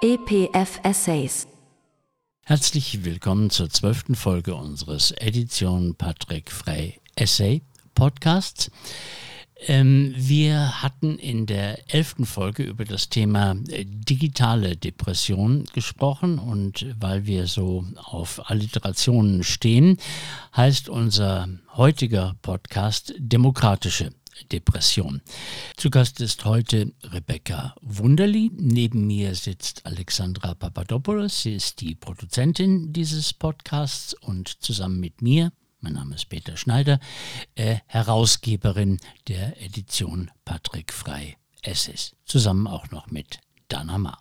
EPF Essays. Herzlich willkommen zur zwölften Folge unseres Edition Patrick Frey Essay Podcasts. Ähm, wir hatten in der elften Folge über das Thema äh, digitale Depression gesprochen und weil wir so auf Alliterationen stehen, heißt unser heutiger Podcast Demokratische Depression. Zu Gast ist heute Rebecca Wunderli. Neben mir sitzt Alexandra Papadopoulos. Sie ist die Produzentin dieses Podcasts und zusammen mit mir mein Name ist Peter Schneider, äh, Herausgeberin der Edition Patrick Frei Essays, zusammen auch noch mit Dana Ma.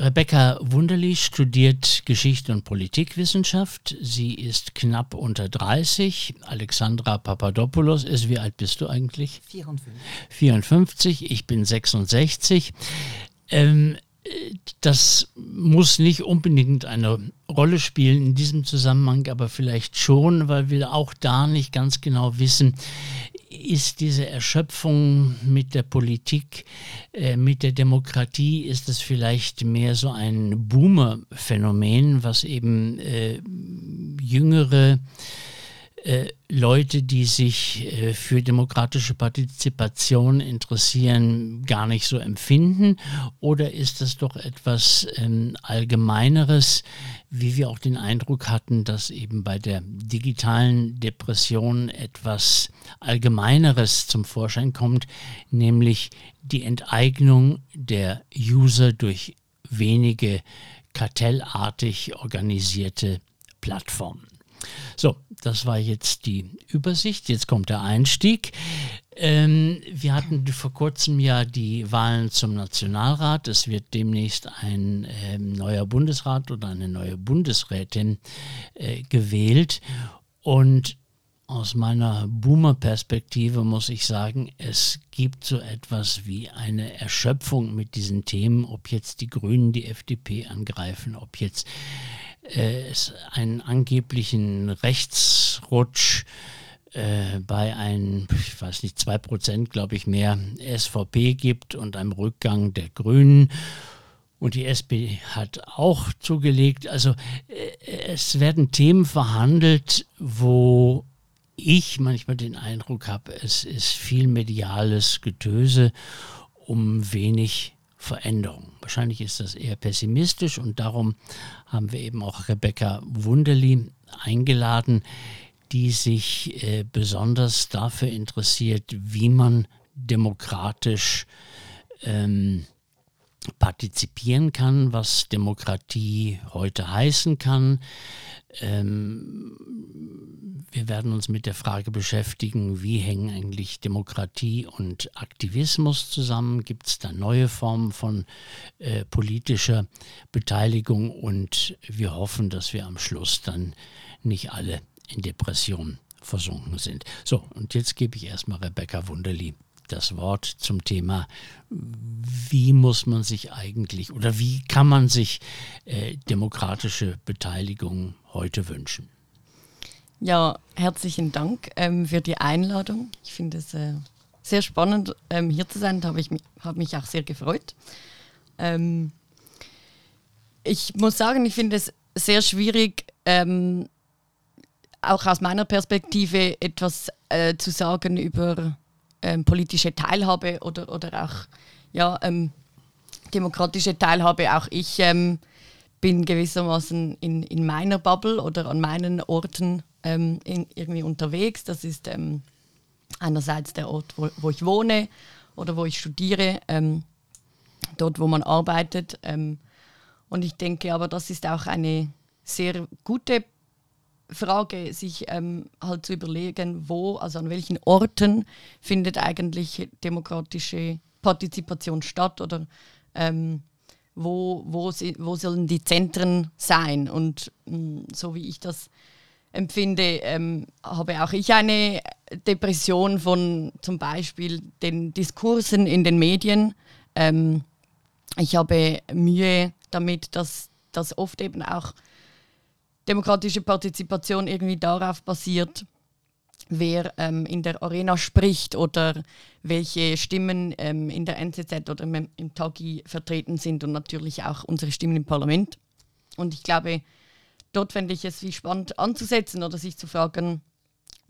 Rebecca Wunderli studiert Geschichte und Politikwissenschaft. Sie ist knapp unter 30. Alexandra Papadopoulos ist, wie alt bist du eigentlich? 54. 54, ich bin 66. Ähm, das muss nicht unbedingt eine Rolle spielen in diesem Zusammenhang, aber vielleicht schon, weil wir auch da nicht ganz genau wissen, ist diese Erschöpfung mit der Politik, äh, mit der Demokratie, ist es vielleicht mehr so ein Boomer-Phänomen, was eben äh, jüngere äh, Leute, die sich äh, für demokratische Partizipation interessieren, gar nicht so empfinden? Oder ist das doch etwas ähm, Allgemeineres, wie wir auch den Eindruck hatten, dass eben bei der digitalen Depression etwas Allgemeineres zum Vorschein kommt, nämlich die Enteignung der User durch wenige kartellartig organisierte Plattformen. So, das war jetzt die Übersicht. Jetzt kommt der Einstieg. Ähm, wir hatten vor kurzem ja die Wahlen zum Nationalrat. Es wird demnächst ein äh, neuer Bundesrat oder eine neue Bundesrätin äh, gewählt. Und aus meiner Boomer-Perspektive muss ich sagen, es gibt so etwas wie eine Erschöpfung mit diesen Themen, ob jetzt die Grünen die FDP angreifen, ob jetzt äh, es einen angeblichen Rechtsrutsch äh, bei einem, ich weiß nicht, 2% glaube ich mehr SVP gibt und einem Rückgang der Grünen. Und die SPD hat auch zugelegt. Also äh, es werden Themen verhandelt, wo ich manchmal den Eindruck habe, es ist viel mediales Getöse um wenig Veränderung. Wahrscheinlich ist das eher pessimistisch und darum haben wir eben auch Rebecca Wunderli eingeladen, die sich äh, besonders dafür interessiert, wie man demokratisch ähm, partizipieren kann, was Demokratie heute heißen kann. Ähm, wir werden uns mit der Frage beschäftigen, wie hängen eigentlich Demokratie und Aktivismus zusammen? Gibt es da neue Formen von äh, politischer Beteiligung? Und wir hoffen, dass wir am Schluss dann nicht alle in Depression versunken sind. So, und jetzt gebe ich erstmal Rebecca Wunderli das Wort zum Thema, wie muss man sich eigentlich oder wie kann man sich äh, demokratische Beteiligung heute wünschen? Ja, herzlichen Dank ähm, für die Einladung. Ich finde es äh, sehr spannend, ähm, hier zu sein. Da habe ich mich, hab mich auch sehr gefreut. Ähm, ich muss sagen, ich finde es sehr schwierig, ähm, auch aus meiner Perspektive etwas äh, zu sagen über ähm, politische Teilhabe oder, oder auch ja, ähm, demokratische Teilhabe. Auch ich bin gewissermaßen in, in meiner Bubble oder an meinen Orten ähm, in, irgendwie unterwegs. Das ist ähm, einerseits der Ort, wo, wo, ich wohne oder wo ich studiere, ähm, dort, wo man arbeitet. und ich denke aber, das ist auch eine sehr gute Frage, sich ähm, halt zu überlegen, wo, also an welchen Orten findet eigentlich demokratische Partizipation statt oder ähm, wo, wo, sie, wo sollen die Zentren sein. Und mh, mm, so wie ich das empfinde, ähm, habe auch ich eine Depression von zum Beispiel den Diskursen in den Medien. Ähm, ich habe Mühe damit, dass das oft eben auch demokratische Partizipation irgendwie darauf basiert, wer ähm, in der Arena spricht oder welche Stimmen ähm, in der NZZ oder im, im Tagi vertreten sind und natürlich auch unsere Stimmen im Parlament. Und ich glaube, dort fände ich es wie spannend anzusetzen oder sich zu fragen,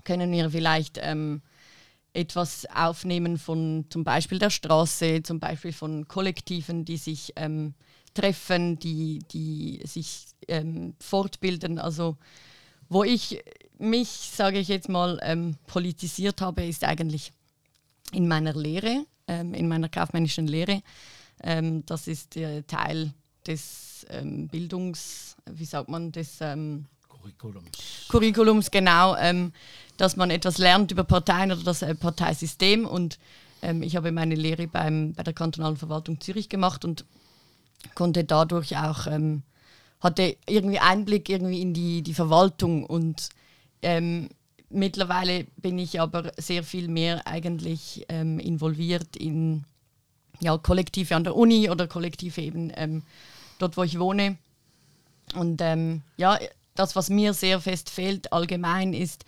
können wir vielleicht ähm, etwas aufnehmen von zum Beispiel der Straße, zum Beispiel von Kollektiven, die sich ähm, treffen, die, die sich ähm, fortbilden. Also wo ich mich, sage ich jetzt mal, ähm, politisiert habe, ist eigentlich in meiner Lehre, ähm, in meiner kaufmännischen Lehre. Ähm, das ist der Teil des ähm, Bildungs, wie sagt man, des Curriculums. Curriculums, genau, ähm, dass man etwas lernt über Parteien oder das äh, Parteisystem. Und ähm, ich habe meine Lehre beim, bei der kantonalen Verwaltung Zürich gemacht und konnte dadurch auch, ähm, hatte irgendwie Einblick irgendwie in die, die Verwaltung und ähm, mittlerweile bin ich aber sehr viel mehr eigentlich ähm, involviert in ja, Kollektive an der Uni oder Kollektive eben ähm, dort, wo ich wohne. Und ähm, ja, das, was mir sehr fest fehlt allgemein, ist,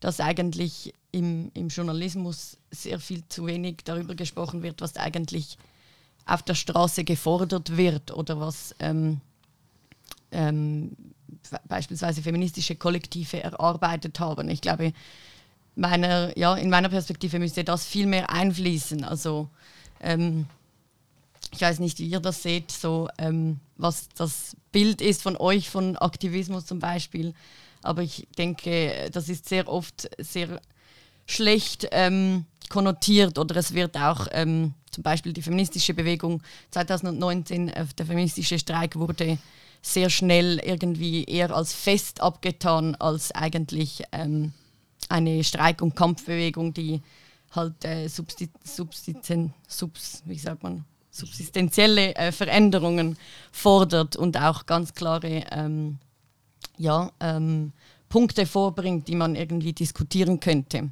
dass eigentlich im, im Journalismus sehr viel zu wenig darüber gesprochen wird, was eigentlich auf der Straße gefordert wird oder was ähm, ähm, beispielsweise feministische Kollektive erarbeitet haben. Ich glaube, meiner, ja, in meiner Perspektive müsste das viel mehr einfließen. Also ähm, ich weiß nicht, wie ihr das seht, so ähm, was das Bild ist von euch, von Aktivismus zum Beispiel. Aber ich denke, das ist sehr oft sehr schlecht ähm, konnotiert oder es wird auch ähm, zum Beispiel die feministische Bewegung 2019, äh, der feministische Streik wurde sehr schnell irgendwie eher als fest abgetan als eigentlich ähm, eine Streik- und Kampfbewegung, die halt äh, substi subsisten subs, wie sagt man, subsistenzielle äh, Veränderungen fordert und auch ganz klare ähm, ja, ähm, Punkte vorbringt, die man irgendwie diskutieren könnte.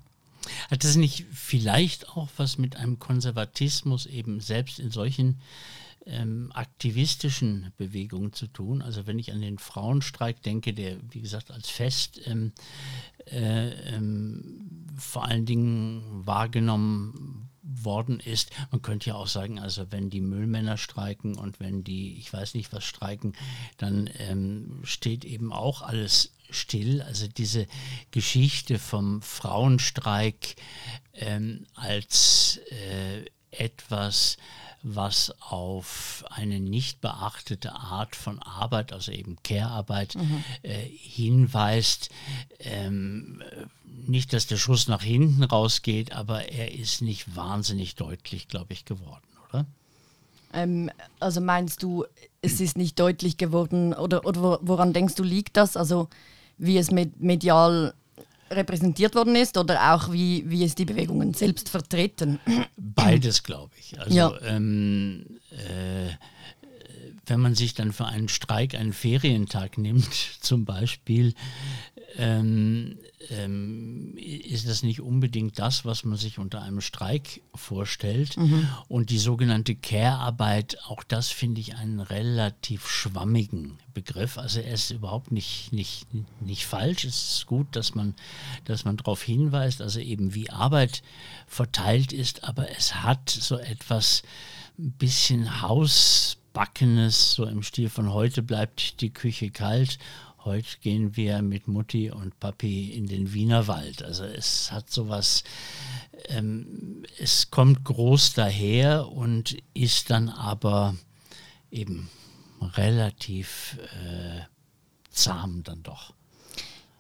Hat das nicht vielleicht auch was mit einem Konservatismus eben selbst in solchen ähm, aktivistischen Bewegungen zu tun? Also wenn ich an den Frauenstreik denke, der wie gesagt als Fest ähm, äh, ähm, vor allen Dingen wahrgenommen worden ist. Man könnte ja auch sagen, also wenn die Müllmänner streiken und wenn die, ich weiß nicht was streiken, dann ähm, steht eben auch alles still. Also diese Geschichte vom Frauenstreik ähm, als äh, etwas, was auf eine nicht beachtete Art von Arbeit, also eben Care-Arbeit, mhm. äh, hinweist. Ähm, nicht, dass der Schuss nach hinten rausgeht, aber er ist nicht wahnsinnig deutlich, glaube ich, geworden, oder? Ähm, also meinst du, es ist nicht deutlich geworden oder, oder woran denkst du, liegt das? Also wie es medial repräsentiert worden ist oder auch wie, wie es die Bewegungen selbst vertreten? Beides, glaube ich. Also ja. ähm, äh, wenn man sich dann für einen Streik einen Ferientag nimmt, zum Beispiel, ähm, ähm, ist das nicht unbedingt das, was man sich unter einem Streik vorstellt. Mhm. Und die sogenannte Care-Arbeit, auch das finde ich einen relativ schwammigen Begriff. Also er ist überhaupt nicht, nicht, nicht falsch. Es ist gut, dass man, dass man darauf hinweist, also eben wie Arbeit verteilt ist, aber es hat so etwas ein bisschen Hausbackenes, so im Stil von heute bleibt die Küche kalt Heute gehen wir mit Mutti und Papi in den Wiener Wald. Also es hat sowas, ähm, es kommt groß daher und ist dann aber eben relativ äh, zahm dann doch.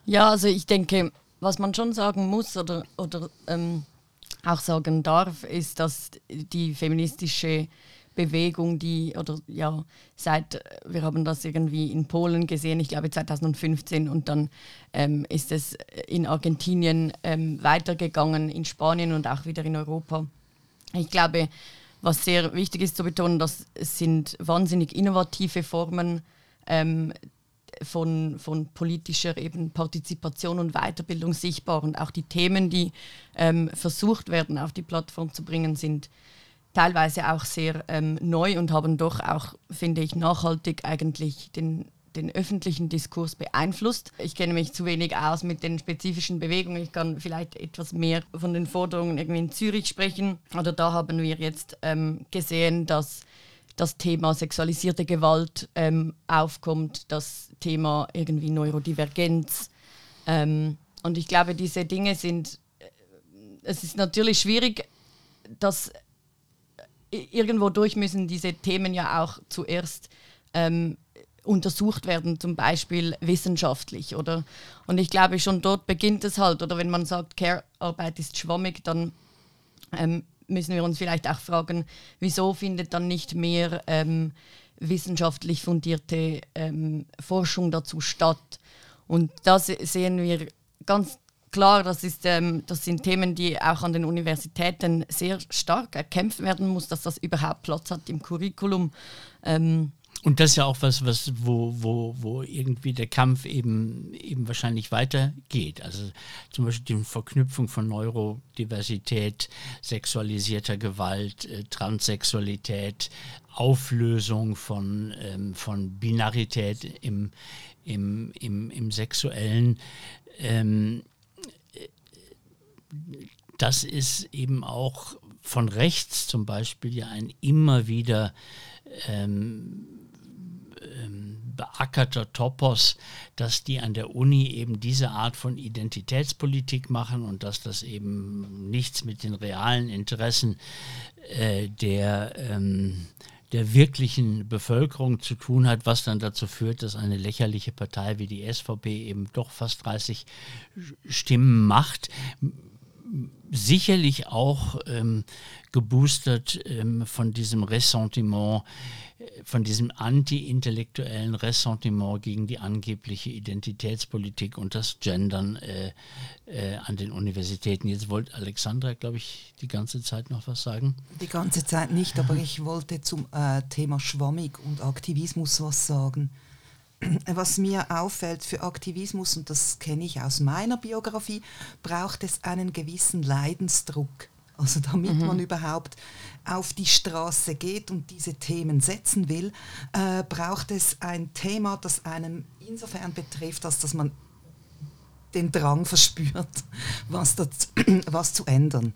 Ja, also ich denke, was man schon sagen muss oder, oder ähm, auch sagen darf, ist, dass die feministische Bewegung, die, oder ja, seit, wir haben das irgendwie in Polen gesehen, ich glaube 2015, und dann ähm, ist es in Argentinien ähm, weitergegangen, in Spanien und auch wieder in Europa. Ich glaube, was sehr wichtig ist zu betonen, das sind wahnsinnig innovative Formen ähm, von, von politischer eben Partizipation und Weiterbildung sichtbar. Und auch die Themen, die ähm, versucht werden, auf die Plattform zu bringen, sind teilweise auch sehr ähm, neu und haben doch auch, finde ich, nachhaltig eigentlich den, den öffentlichen Diskurs beeinflusst. Ich kenne mich zu wenig aus mit den spezifischen Bewegungen. Ich kann vielleicht etwas mehr von den Forderungen irgendwie in Zürich sprechen. Oder da haben wir jetzt ähm, gesehen, dass das Thema sexualisierte Gewalt ähm, aufkommt, das Thema irgendwie Neurodivergenz. Ähm, und ich glaube, diese Dinge sind, äh, es ist natürlich schwierig, dass äh, irgendwo durch müssen diese Themen ja auch zuerst ähm, untersucht werden, zum Beispiel wissenschaftlich, oder? Und ich glaube, schon dort beginnt es halt, oder wenn man sagt, Care-Arbeit ist schwammig, dann ähm, müssen wir uns vielleicht auch fragen, wieso findet dann nicht mehr ähm, wissenschaftlich fundierte ähm, Forschung dazu statt? Und da sehen wir ganz klar, das, ist, ähm, das sind Themen, die auch an den Universitäten sehr stark erkämpft werden muss, dass das überhaupt Platz hat im Curriculum. Ähm, und das ist ja auch was, was wo, wo, wo irgendwie der Kampf eben, eben wahrscheinlich weitergeht. Also zum Beispiel die Verknüpfung von Neurodiversität, sexualisierter Gewalt, äh, Transsexualität, Auflösung von, ähm, von Binarität im, im, im, im Sexuellen. Ähm, das ist eben auch von rechts zum Beispiel ja ein immer wieder ähm, ähm, beackerter Topos, dass die an der Uni eben diese Art von Identitätspolitik machen und dass das eben nichts mit den realen Interessen äh, der, ähm, der wirklichen Bevölkerung zu tun hat, was dann dazu führt, dass eine lächerliche Partei wie die SVP eben doch fast 30 Stimmen macht sicherlich auch ähm, geboostert ähm, von diesem Ressentiment, von diesem anti-intellektuellen Ressentiment gegen die angebliche Identitätspolitik und das Gendern äh, äh, an den Universitäten. Jetzt wollte Alexandra, glaube ich, die ganze Zeit noch was sagen. Die ganze Zeit nicht, aber ich wollte zum äh, Thema Schwammig und Aktivismus was sagen was mir auffällt für Aktivismus, und das kenne ich aus meiner Biografie, braucht es einen gewissen Leidensdruck. Also damit mhm. man überhaupt auf die Straße geht und diese Themen setzen will, äh, braucht es ein Thema, das einen insofern betrifft, als dass man den Drang verspürt, was, das, was zu ändern.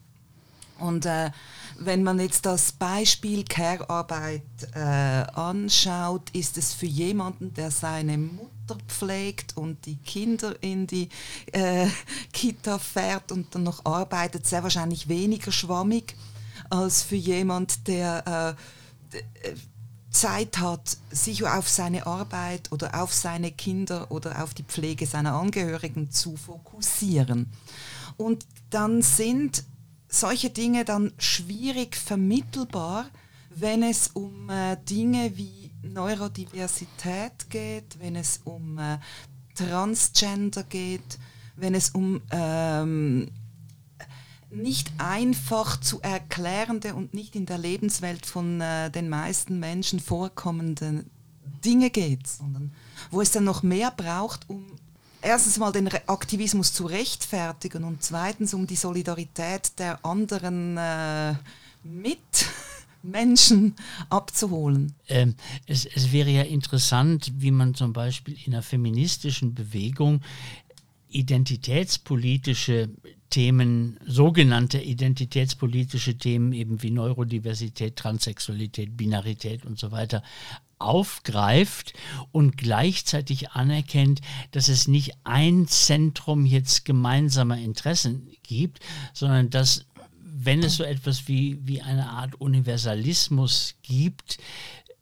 Und äh, wenn man jetzt das Beispiel Care-Arbeit äh, anschaut, ist es für jemanden, der seine Mutter pflegt und die Kinder in die äh, Kita fährt und dann noch arbeitet, sehr wahrscheinlich weniger schwammig als für jemand, der äh, äh, Zeit hat, sich auf seine Arbeit oder auf seine Kinder oder auf die Pflege seiner Angehörigen zu fokussieren. Und dann sind solche Dinge dann schwierig vermittelbar, wenn es um äh, Dinge wie Neurodiversität geht, wenn es um äh, Transgender geht, wenn es um ähm, nicht einfach zu erklärende und nicht in der Lebenswelt von äh, den meisten Menschen vorkommende Dinge geht, sondern wo es dann noch mehr braucht, um erstens mal den Aktivismus zu rechtfertigen und zweitens um die Solidarität der anderen äh, Mitmenschen abzuholen. Ähm, es, es wäre ja interessant, wie man zum Beispiel in einer feministischen Bewegung identitätspolitische Themen, sogenannte identitätspolitische Themen eben wie Neurodiversität, Transsexualität, Binarität und so weiter aufgreift und gleichzeitig anerkennt, dass es nicht ein Zentrum jetzt gemeinsamer Interessen gibt, sondern dass, wenn es so etwas wie, wie eine Art Universalismus gibt,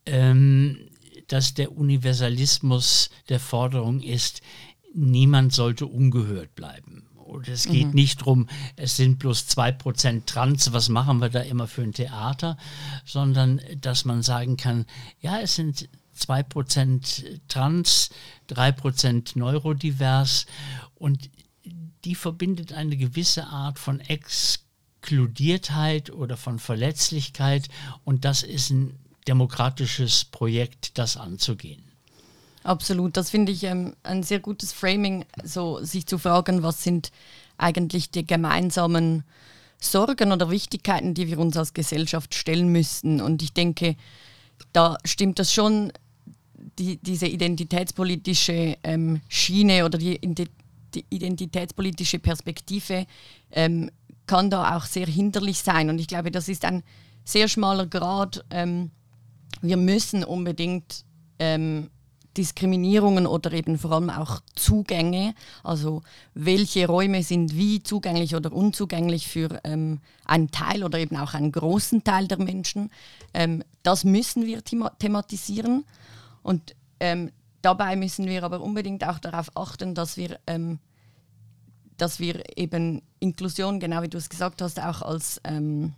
ähm, dass der Universalismus der Forderung ist, niemand sollte ungehört bleiben. Und es geht mhm. nicht darum, es sind bloß 2% Trans, was machen wir da immer für ein Theater, sondern dass man sagen kann, ja, es sind 2% Trans, 3% Neurodivers und die verbindet eine gewisse Art von Exkludiertheit oder von Verletzlichkeit und das ist ein demokratisches Projekt, das anzugehen. Absolut, das finde ich ähm, ein sehr gutes Framing, so sich zu fragen, was sind eigentlich die gemeinsamen Sorgen oder Wichtigkeiten, die wir uns als Gesellschaft stellen müssten. Und ich denke, da stimmt das schon, die, diese identitätspolitische ähm, Schiene oder die, die identitätspolitische Perspektive ähm, kann da auch sehr hinderlich sein. Und ich glaube, das ist ein sehr schmaler Grad. Ähm, wir müssen unbedingt ähm, Diskriminierungen oder eben vor allem auch Zugänge, also welche Räume sind wie zugänglich oder unzugänglich für ähm, einen Teil oder eben auch einen großen Teil der Menschen, ähm, das müssen wir thema thematisieren. Und ähm, dabei müssen wir aber unbedingt auch darauf achten, dass wir ähm, dass wir eben Inklusion, genau wie du es gesagt hast, auch als, ähm,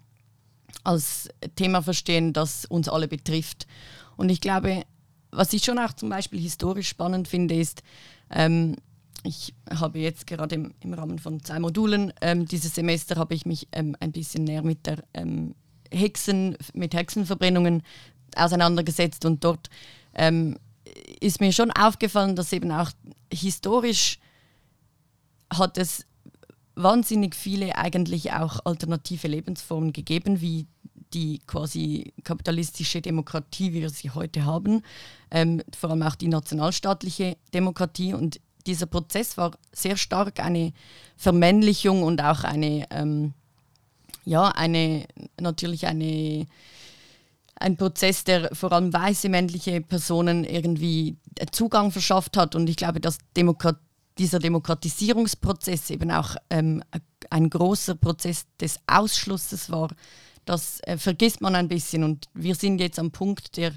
als Thema verstehen, das uns alle betrifft. Und ich glaube, was ich schon auch zum Beispiel historisch spannend finde, ist, ähm, ich habe jetzt gerade im, im, Rahmen von zwei Modulen ähm, dieses Semester habe ich mich ähm, ein bisschen näher mit der ähm, Hexen, mit Hexenverbrennungen auseinandergesetzt und dort ähm, ist mir schon aufgefallen, dass eben auch historisch hat es wahnsinnig viele eigentlich auch alternative Lebensformen gegeben, wie die quasi kapitalistische Demokratie, wie wir sie heute haben, ähm, vor allem auch die nationalstaatliche Demokratie. Und dieser Prozess war sehr stark eine Vermännlichung und auch eine, ähm, ja, eine, natürlich eine, ein Prozess, der vor allem weiße männliche Personen irgendwie Zugang verschafft hat. Und ich glaube, dass Demokratie dieser Demokratisierungsprozess eben auch ähm, ein großer Prozess des Ausschlusses war, das äh, vergisst man ein bisschen. Und wir sind jetzt am Punkt, der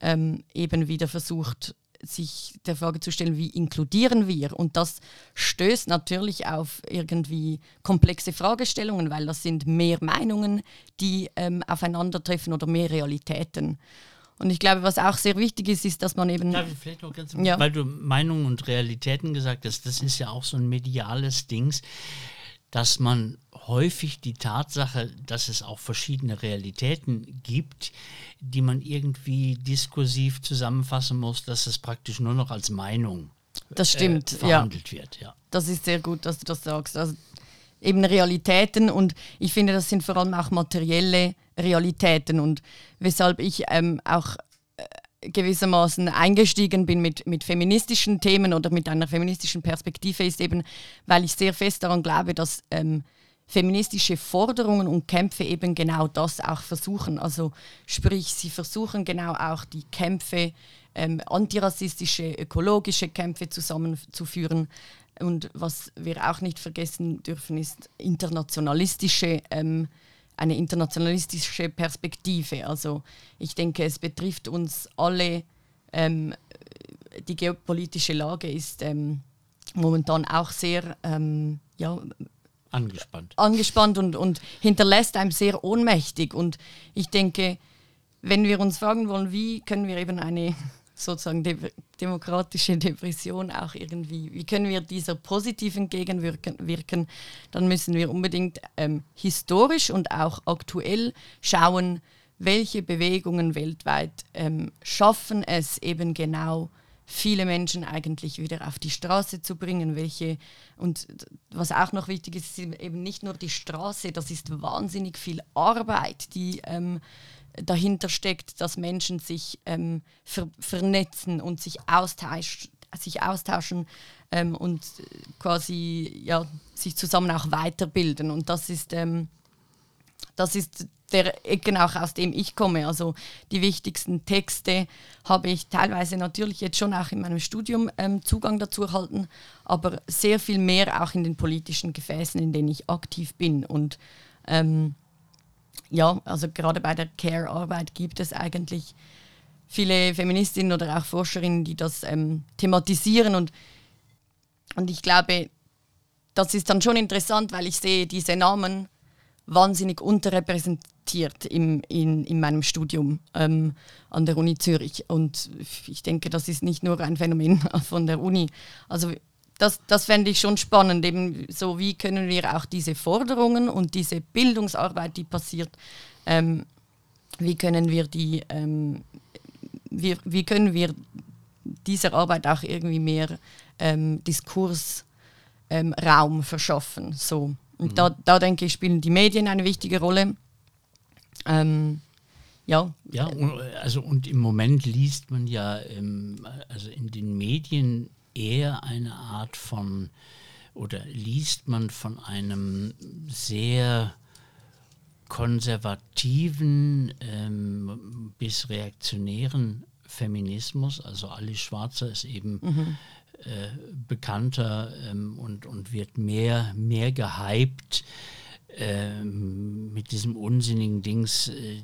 ähm, eben wieder versucht, sich der Frage zu stellen, wie inkludieren wir? Und das stößt natürlich auf irgendwie komplexe Fragestellungen, weil das sind mehr Meinungen, die ähm, aufeinandertreffen oder mehr Realitäten. Und ich glaube, was auch sehr wichtig ist, ist, dass man eben. Darf ich vielleicht noch ganz ja. weil du Meinungen und Realitäten gesagt hast, das ist ja auch so ein mediales Dings, dass man häufig die Tatsache, dass es auch verschiedene Realitäten gibt, die man irgendwie diskursiv zusammenfassen muss, dass es praktisch nur noch als Meinung das stimmt, äh, verhandelt ja. wird. Ja. Das ist sehr gut, dass du das sagst. Also eben Realitäten und ich finde, das sind vor allem auch materielle Realitäten und weshalb ich ähm, auch äh, gewissermaßen eingestiegen bin mit, mit feministischen Themen oder mit einer feministischen Perspektive ist eben, weil ich sehr fest daran glaube, dass ähm, feministische Forderungen und Kämpfe eben genau das auch versuchen. Also sprich, sie versuchen genau auch die Kämpfe, ähm, antirassistische, ökologische Kämpfe zusammenzuführen, und was wir auch nicht vergessen dürfen, ist internationalistische, ähm, eine internationalistische Perspektive. Also ich denke, es betrifft uns alle. Ähm, die geopolitische Lage ist ähm, momentan auch sehr ähm, ja, angespannt, angespannt und, und hinterlässt einem sehr ohnmächtig. Und ich denke, wenn wir uns fragen wollen, wie können wir eben eine sozusagen de demokratische Depression auch irgendwie, wie können wir dieser positiv entgegenwirken, wirken, dann müssen wir unbedingt ähm, historisch und auch aktuell schauen, welche Bewegungen weltweit ähm, schaffen es eben genau, viele Menschen eigentlich wieder auf die Straße zu bringen, welche und was auch noch wichtig ist, ist eben nicht nur die Straße, das ist wahnsinnig viel Arbeit, die ähm, dahinter steckt, dass Menschen sich ähm, ver vernetzen und sich, austausch sich austauschen ähm, und quasi ja, sich zusammen auch weiterbilden. Und das ist, ähm, das ist der Ecken auch aus dem ich komme. Also die wichtigsten Texte habe ich teilweise natürlich jetzt schon auch in meinem Studium ähm, Zugang dazu erhalten, aber sehr viel mehr auch in den politischen Gefäßen, in denen ich aktiv bin. Und ähm, ja, also gerade bei der Care-Arbeit gibt es eigentlich viele Feministinnen oder auch Forscherinnen, die das ähm, thematisieren und, und ich glaube, das ist dann schon interessant, weil ich sehe diese Namen wahnsinnig unterrepräsentiert im, in, in meinem Studium ähm, an der Uni Zürich. Und ich denke, das ist nicht nur ein Phänomen von der Uni. Also das, das fände ich schon spannend, eben so wie können wir auch diese Forderungen und diese Bildungsarbeit, die passiert, ähm, wie können wir die, ähm, wie, wie können wir dieser Arbeit auch irgendwie mehr ähm, Diskursraum ähm, verschaffen. So. Und mhm. da, da denke ich, spielen die Medien eine wichtige Rolle. Ähm, ja. Ja, und, also und im Moment liest man ja ähm, also in den Medien eher eine Art von oder liest man von einem sehr konservativen ähm, bis reaktionären Feminismus. Also Alice Schwarzer ist eben mhm. Äh, bekannter ähm, und, und wird mehr, mehr gehypt ähm, mit diesem unsinnigen Dings, äh,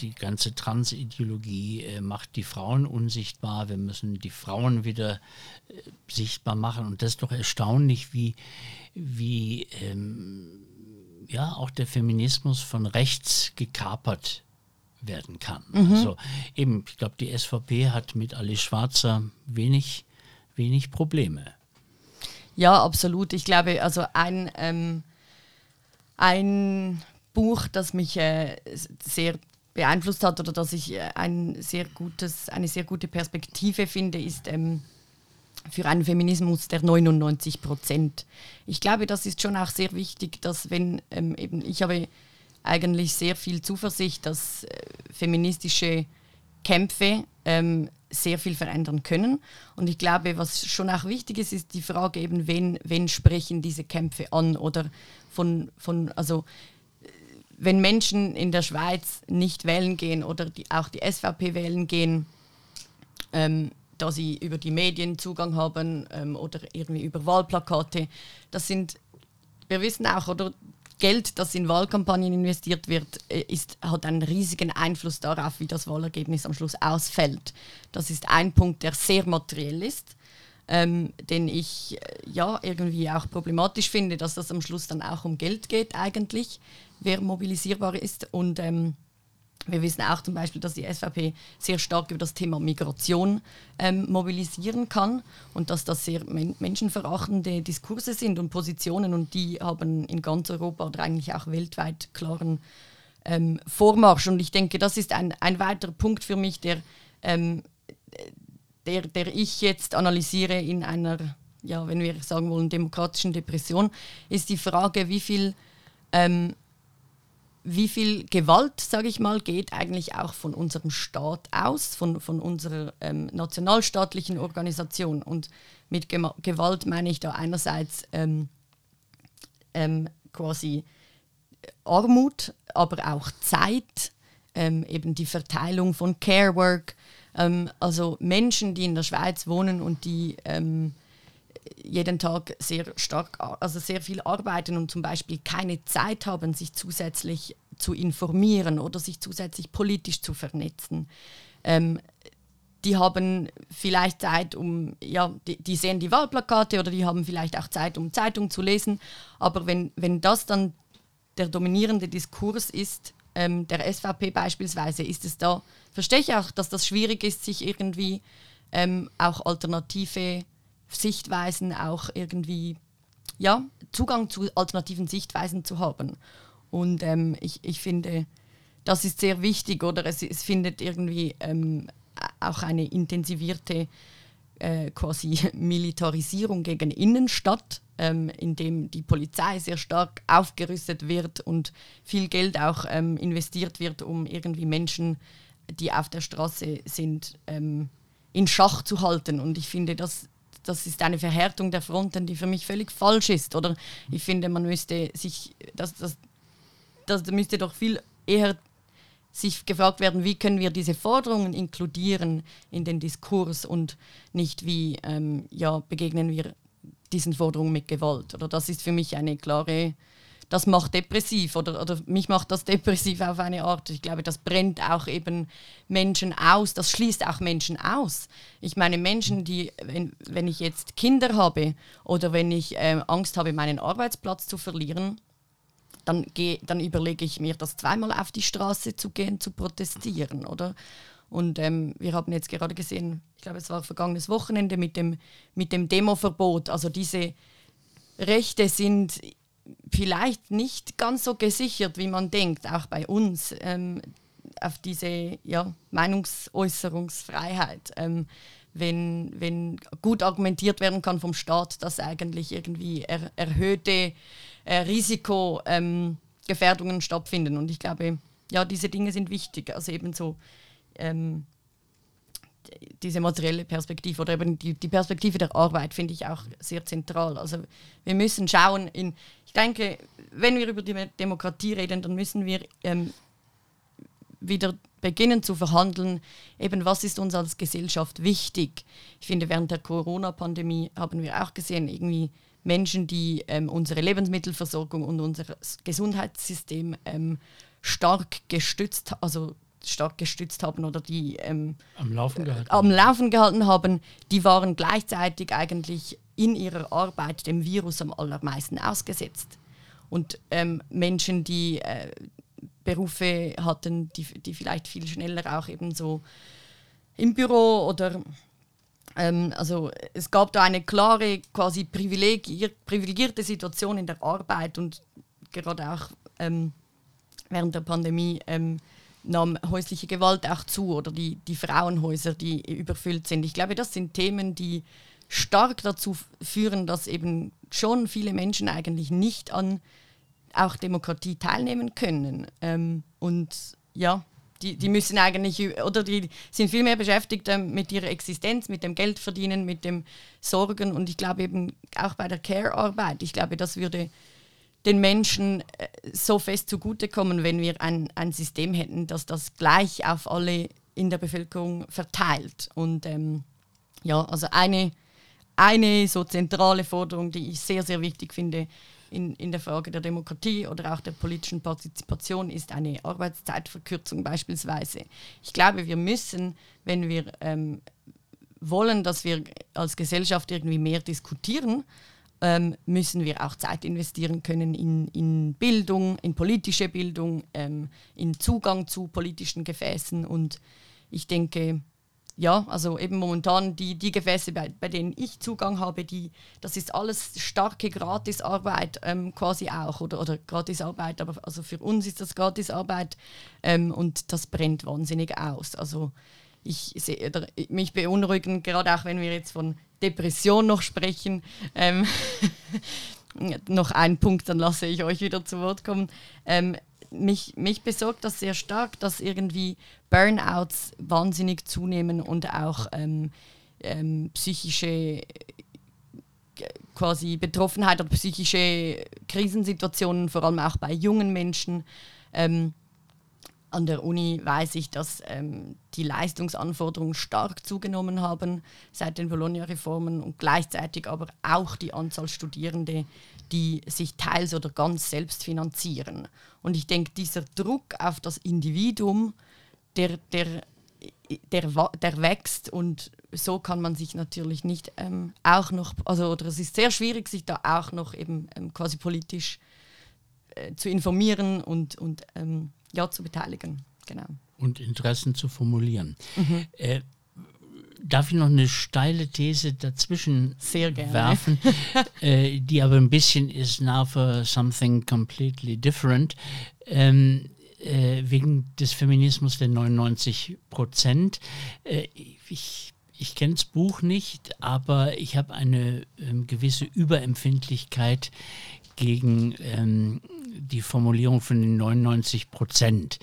die ganze Transideologie äh, macht die Frauen unsichtbar, wir müssen die Frauen wieder äh, sichtbar machen. Und das ist doch erstaunlich, wie, wie ähm, ja, auch der Feminismus von rechts gekapert werden kann. Mhm. Also eben, ich glaube, die SVP hat mit Alice Schwarzer wenig, wenig Probleme. Ja, absolut. Ich glaube, also ein, ähm, ein Buch, das mich äh, sehr beeinflusst hat oder dass ich äh, ein sehr gutes, eine sehr gute Perspektive finde, ist ähm, für einen Feminismus der 99 Prozent. Ich glaube, das ist schon auch sehr wichtig, dass wenn ähm, eben, ich habe eigentlich sehr viel Zuversicht, dass äh, feministische Kämpfe ähm, sehr viel verändern können. Und ich glaube, was schon auch wichtig ist, ist die Frage eben, wen, wen sprechen diese Kämpfe an oder von, von also wenn Menschen in der Schweiz nicht wählen gehen oder die, auch die SVP wählen gehen, ähm, da sie über die Medien Zugang haben ähm, oder irgendwie über Wahlplakate. Das sind, wir wissen auch, oder Geld, das in Wahlkampagnen investiert wird, äh, ist, hat einen riesigen Einfluss darauf, wie das Wahlergebnis am Schluss ausfällt. Das ist ein Punkt, der sehr materiell ist, ähm, den ich äh, ja irgendwie auch problematisch finde, dass das am Schluss dann auch um Geld geht eigentlich, wer mobilisierbar ist und ähm, wir wissen auch zum Beispiel, dass die SVP sehr stark über das Thema Migration ähm, mobilisieren kann und dass das sehr men menschenverachtende Diskurse sind und Positionen und die haben in ganz Europa oder eigentlich auch weltweit klaren ähm, Vormarsch. Und ich denke, das ist ein, ein weiterer Punkt für mich, der, ähm, der, der ich jetzt analysiere in einer, ja, wenn wir sagen wollen, demokratischen Depression, ist die Frage, wie viel ähm, wie viel Gewalt, sage ich mal, geht eigentlich auch von unserem Staat aus, von, von unserer ähm, nationalstaatlichen Organisation. Und mit Ge Gewalt meine ich da einerseits ähm, ähm, quasi Armut, aber auch Zeit, ähm, eben die Verteilung von Care Work. Ähm, also Menschen, die in der Schweiz wohnen und die ähm, jeden Tag sehr stark, also sehr viel arbeiten und zum Beispiel keine Zeit haben, sich zusätzlich zu informieren oder sich zusätzlich politisch zu vernetzen. Ähm, die haben vielleicht Zeit, um, ja, die, die, sehen die Wahlplakate oder die haben vielleicht auch Zeit, um Zeitung zu lesen. Aber wenn, wenn das dann der dominierende Diskurs ist, ähm, der SVP beispielsweise, ist es da, verstehe ich auch, dass das schwierig ist, sich irgendwie ähm, auch alternative Sichtweisen auch irgendwie, ja, Zugang zu alternativen Sichtweisen zu haben. Und ähm, ich, ich finde, das ist sehr wichtig, oder es, es findet irgendwie ähm, auch eine intensivierte äh, quasi Militarisierung gegen innen statt, ähm, indem die Polizei sehr stark aufgerüstet wird und viel Geld auch ähm, investiert wird, um irgendwie Menschen, die auf der Straße sind, ähm, in Schach zu halten. Und ich finde, das das ist eine Verhärtung der Fronten, die für mich völlig falsch ist. Oder ich finde, man müsste sich, das, das, das müsste doch viel eher sich gefragt werden, wie können wir diese Forderungen inkludieren in den Diskurs und nicht wie ähm, ja, begegnen wir diesen Forderungen mit Gewalt. Oder das ist für mich eine klare das macht depressiv oder, oder mich macht das depressiv auf eine Art. Ich glaube, das brennt auch eben Menschen aus, das schließt auch Menschen aus. Ich meine, Menschen, die, wenn, wenn ich jetzt Kinder habe oder wenn ich äh, Angst habe, meinen Arbeitsplatz zu verlieren, dann, geh, dann überlege ich mir, das zweimal auf die Straße zu gehen, zu protestieren, oder? Und ähm, wir haben jetzt gerade gesehen, ich glaube, es war vergangenes Wochenende mit dem, mit dem Demoverbot. Also diese Rechte sind vielleicht nicht ganz so gesichert, wie man denkt, auch bei uns, ähm, auf diese ja, Meinungsäußerungsfreiheit. Ähm, wenn, wenn gut argumentiert werden kann vom Staat, dass eigentlich irgendwie er, erhöhte äh, Risikogefährdungen ähm, stattfinden. Und ich glaube, ja, diese Dinge sind wichtig. Also eben so ähm, diese materielle Perspektive oder eben die, die Perspektive der Arbeit finde ich auch sehr zentral. Also wir müssen schauen, in, denke, wenn wir über die Demokratie reden, dann müssen wir ähm, wieder beginnen zu verhandeln, eben was ist uns als Gesellschaft wichtig. Ich finde, während der Corona-Pandemie haben wir auch gesehen, irgendwie Menschen, die ähm, unsere Lebensmittelversorgung und unser Gesundheitssystem ähm, stark gestützt, also stark gestützt haben oder die ähm, am, Laufen gehalten. am Laufen gehalten haben, die waren gleichzeitig eigentlich in ihrer Arbeit dem Virus am allermeisten ausgesetzt. Und ähm, Menschen, die äh, Berufe hatten, die, die vielleicht viel schneller auch eben so im Büro oder ähm, also es gab da eine klare, quasi privilegierte Situation in der Arbeit und gerade auch ähm, während der Pandemie ähm, nahm häusliche Gewalt auch zu oder die, die Frauenhäuser, die überfüllt sind. Ich glaube, das sind Themen, die stark dazu führen, dass eben schon viele Menschen eigentlich nicht an auch Demokratie teilnehmen können. Ähm, und ja, die, die müssen eigentlich, oder die sind viel mehr beschäftigt ähm, mit ihrer Existenz, mit dem Geld verdienen, mit dem Sorgen. Und ich glaube eben auch bei der Care-Arbeit, ich glaube, das würde den Menschen äh, so fest zugutekommen, wenn wir ein, ein System hätten, das das gleich auf alle in der Bevölkerung verteilt. Und ähm, ja, also eine, eine so zentrale Forderung, die ich sehr, sehr wichtig finde in, in der Frage der Demokratie oder auch der politischen Partizipation, ist eine Arbeitszeitverkürzung beispielsweise. Ich glaube, wir müssen, wenn wir ähm, wollen, dass wir als Gesellschaft irgendwie mehr diskutieren, ähm, müssen wir auch Zeit investieren können in, in Bildung, in politische Bildung, ähm, in Zugang zu politischen Gefäßen. Und ich denke, ja, also eben momentan die, die Gefäße, bei, bei denen ich Zugang habe, die, das ist alles starke Gratisarbeit ähm, quasi auch oder, oder Gratisarbeit, aber also für uns ist das Gratisarbeit ähm, und das brennt wahnsinnig aus. Also ich sehe, mich beunruhigen, gerade auch wenn wir jetzt von Depression noch sprechen. Ähm, noch ein Punkt, dann lasse ich euch wieder zu Wort kommen. Ähm, mich, mich besorgt das sehr stark, dass irgendwie Burnouts wahnsinnig zunehmen und auch ähm, ähm, psychische äh, quasi Betroffenheit oder psychische Krisensituationen, vor allem auch bei jungen Menschen. Ähm, an der Uni weiß ich, dass ähm, die Leistungsanforderungen stark zugenommen haben seit den Bologna-Reformen und gleichzeitig aber auch die Anzahl Studierende, die sich teils oder ganz selbst finanzieren. Und ich denke, dieser Druck auf das Individuum, der, der, der, der wächst und so kann man sich natürlich nicht ähm, auch noch, also oder es ist sehr schwierig, sich da auch noch eben ähm, quasi politisch äh, zu informieren und, und ähm, ja, zu beteiligen. Genau. Und Interessen zu formulieren. Mhm. Äh, darf ich noch eine steile These dazwischen werfen, äh, die aber ein bisschen ist now for something completely different. Ähm, äh, wegen des Feminismus der 99 Prozent. Äh, ich ich kenne das Buch nicht, aber ich habe eine ähm, gewisse Überempfindlichkeit gegen ähm, die Formulierung von den 99 Prozent.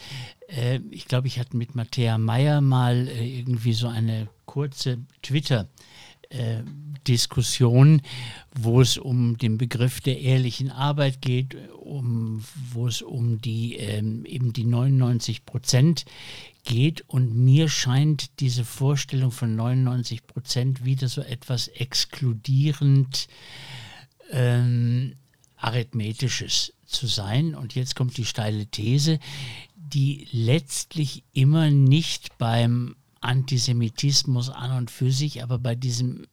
Äh, ich glaube, ich hatte mit Matthäa Meyer mal äh, irgendwie so eine kurze Twitter- äh, Diskussion, wo es um den Begriff der ehrlichen Arbeit geht, um, wo es um die ähm, eben die 99 Prozent geht. Und mir scheint diese Vorstellung von 99 Prozent wieder so etwas exkludierend ähm, arithmetisches zu sein. Und jetzt kommt die steile These, die letztlich immer nicht beim Antisemitismus an und für sich, aber bei diesem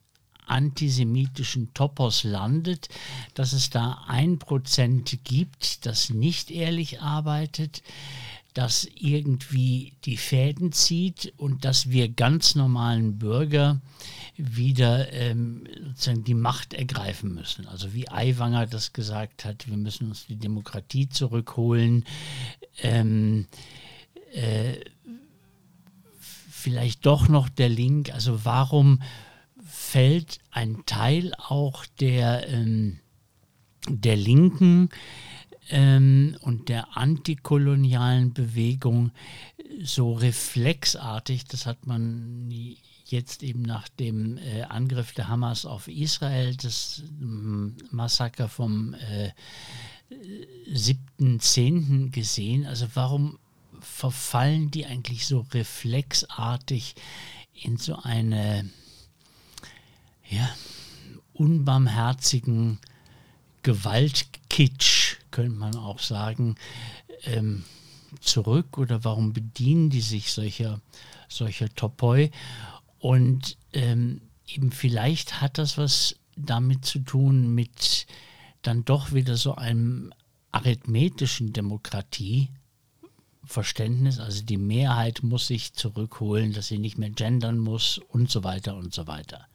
antisemitischen Topos landet, dass es da ein Prozent gibt, das nicht ehrlich arbeitet, das irgendwie die Fäden zieht und dass wir ganz normalen Bürger wieder ähm, sozusagen die Macht ergreifen müssen. Also wie Aiwanger das gesagt hat, wir müssen uns die Demokratie zurückholen. Ähm, äh, vielleicht doch noch der Link, also warum fällt ein Teil auch der, ähm, der Linken ähm, und der antikolonialen Bewegung so reflexartig, das hat man jetzt eben nach dem äh, Angriff der Hamas auf Israel, das ähm, Massaker vom äh, 7.10. gesehen. Also warum verfallen die eigentlich so reflexartig in so eine ja, unbarmherzigen Gewaltkitsch, könnte man auch sagen, ähm, zurück oder warum bedienen die sich solcher, solcher Topoi? Und ähm, eben vielleicht hat das was damit zu tun mit dann doch wieder so einem arithmetischen Demokratieverständnis, also die Mehrheit muss sich zurückholen, dass sie nicht mehr gendern muss und so weiter und so weiter.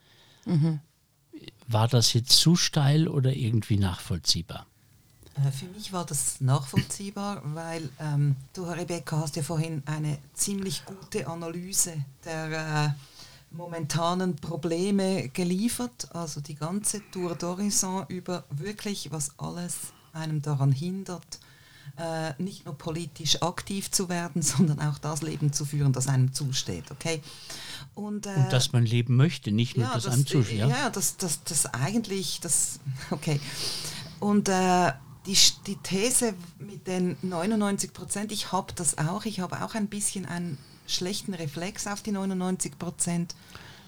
Mhm. War das jetzt zu steil oder irgendwie nachvollziehbar? Äh, für mich war das nachvollziehbar, weil ähm, du, Rebecca, hast ja vorhin eine ziemlich gute Analyse der äh, momentanen Probleme geliefert. Also die ganze Tour d'Horizon über wirklich, was alles einem daran hindert, äh, nicht nur politisch aktiv zu werden, sondern auch das Leben zu führen, das einem zusteht. Okay? Und, äh, und dass man leben möchte, nicht nur ja, das, das einem zusteht. Ja, ja das, das, das eigentlich, das, okay. Und äh, die, die These mit den 99 Prozent, ich habe das auch, ich habe auch ein bisschen einen schlechten Reflex auf die 99 Prozent.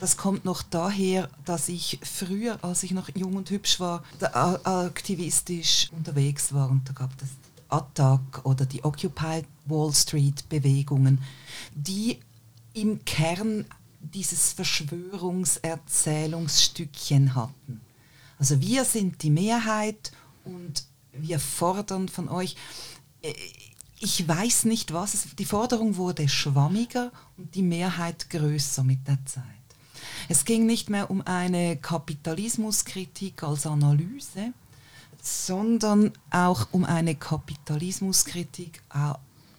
Das kommt noch daher, dass ich früher, als ich noch jung und hübsch war, aktivistisch unterwegs war und da gab es Attac oder die Occupy Wall Street Bewegungen, die im Kern dieses Verschwörungserzählungsstückchen hatten. Also wir sind die Mehrheit und wir fordern von euch. Äh, ich weiß nicht was, es, die Forderung wurde schwammiger und die Mehrheit größer mit der Zeit. Es ging nicht mehr um eine Kapitalismuskritik als Analyse, sondern auch um eine Kapitalismuskritik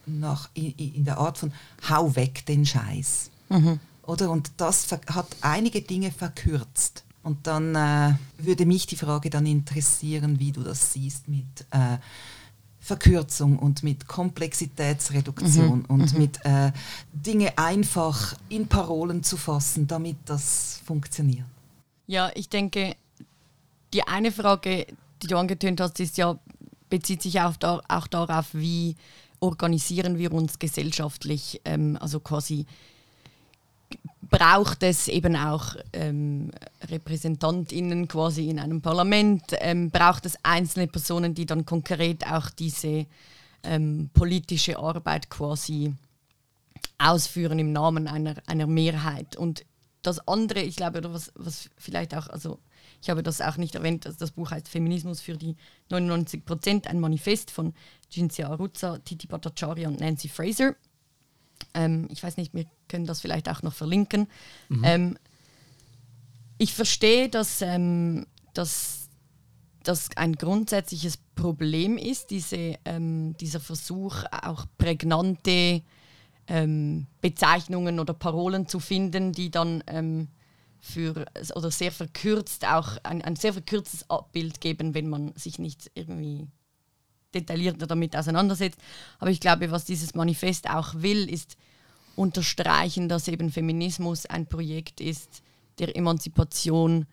nach, in, in der Art von Hau weg den Scheiß. Mhm. Oder? Und das hat einige Dinge verkürzt. Und dann äh, würde mich die Frage dann interessieren, wie du das siehst mit äh, Verkürzung und mit Komplexitätsreduktion mhm. und mhm. mit äh, Dinge einfach in Parolen zu fassen, damit das funktioniert. Ja, ich denke, die eine Frage, die du angetönt hast, ist ja, bezieht sich auch, da, auch darauf, wie organisieren wir uns gesellschaftlich, ähm, also quasi braucht es eben auch ähm, RepräsentantInnen quasi in einem Parlament, ähm, braucht es einzelne Personen, die dann konkret auch diese ähm, politische Arbeit quasi ausführen im Namen einer, einer Mehrheit. Und das andere, ich glaube, oder was, was vielleicht auch, also ich habe das auch nicht erwähnt, also das Buch heißt Feminismus für die 99 Prozent, ein Manifest von Cinzia Aruzza, Titi Bhattacharya und Nancy Fraser. Ähm, ich weiß nicht, wir können das vielleicht auch noch verlinken. Mhm. Ähm, ich verstehe, dass, ähm, dass das ein grundsätzliches Problem ist, diese, ähm, dieser Versuch, auch prägnante ähm, Bezeichnungen oder Parolen zu finden, die dann ähm, für oder sehr verkürzt auch ein, ein sehr verkürztes Abbild geben, wenn man sich nicht irgendwie detaillierter damit auseinandersetzt. Aber ich glaube, was dieses Manifest auch will, ist unterstreichen, dass eben Feminismus ein Projekt ist der Emanzipation,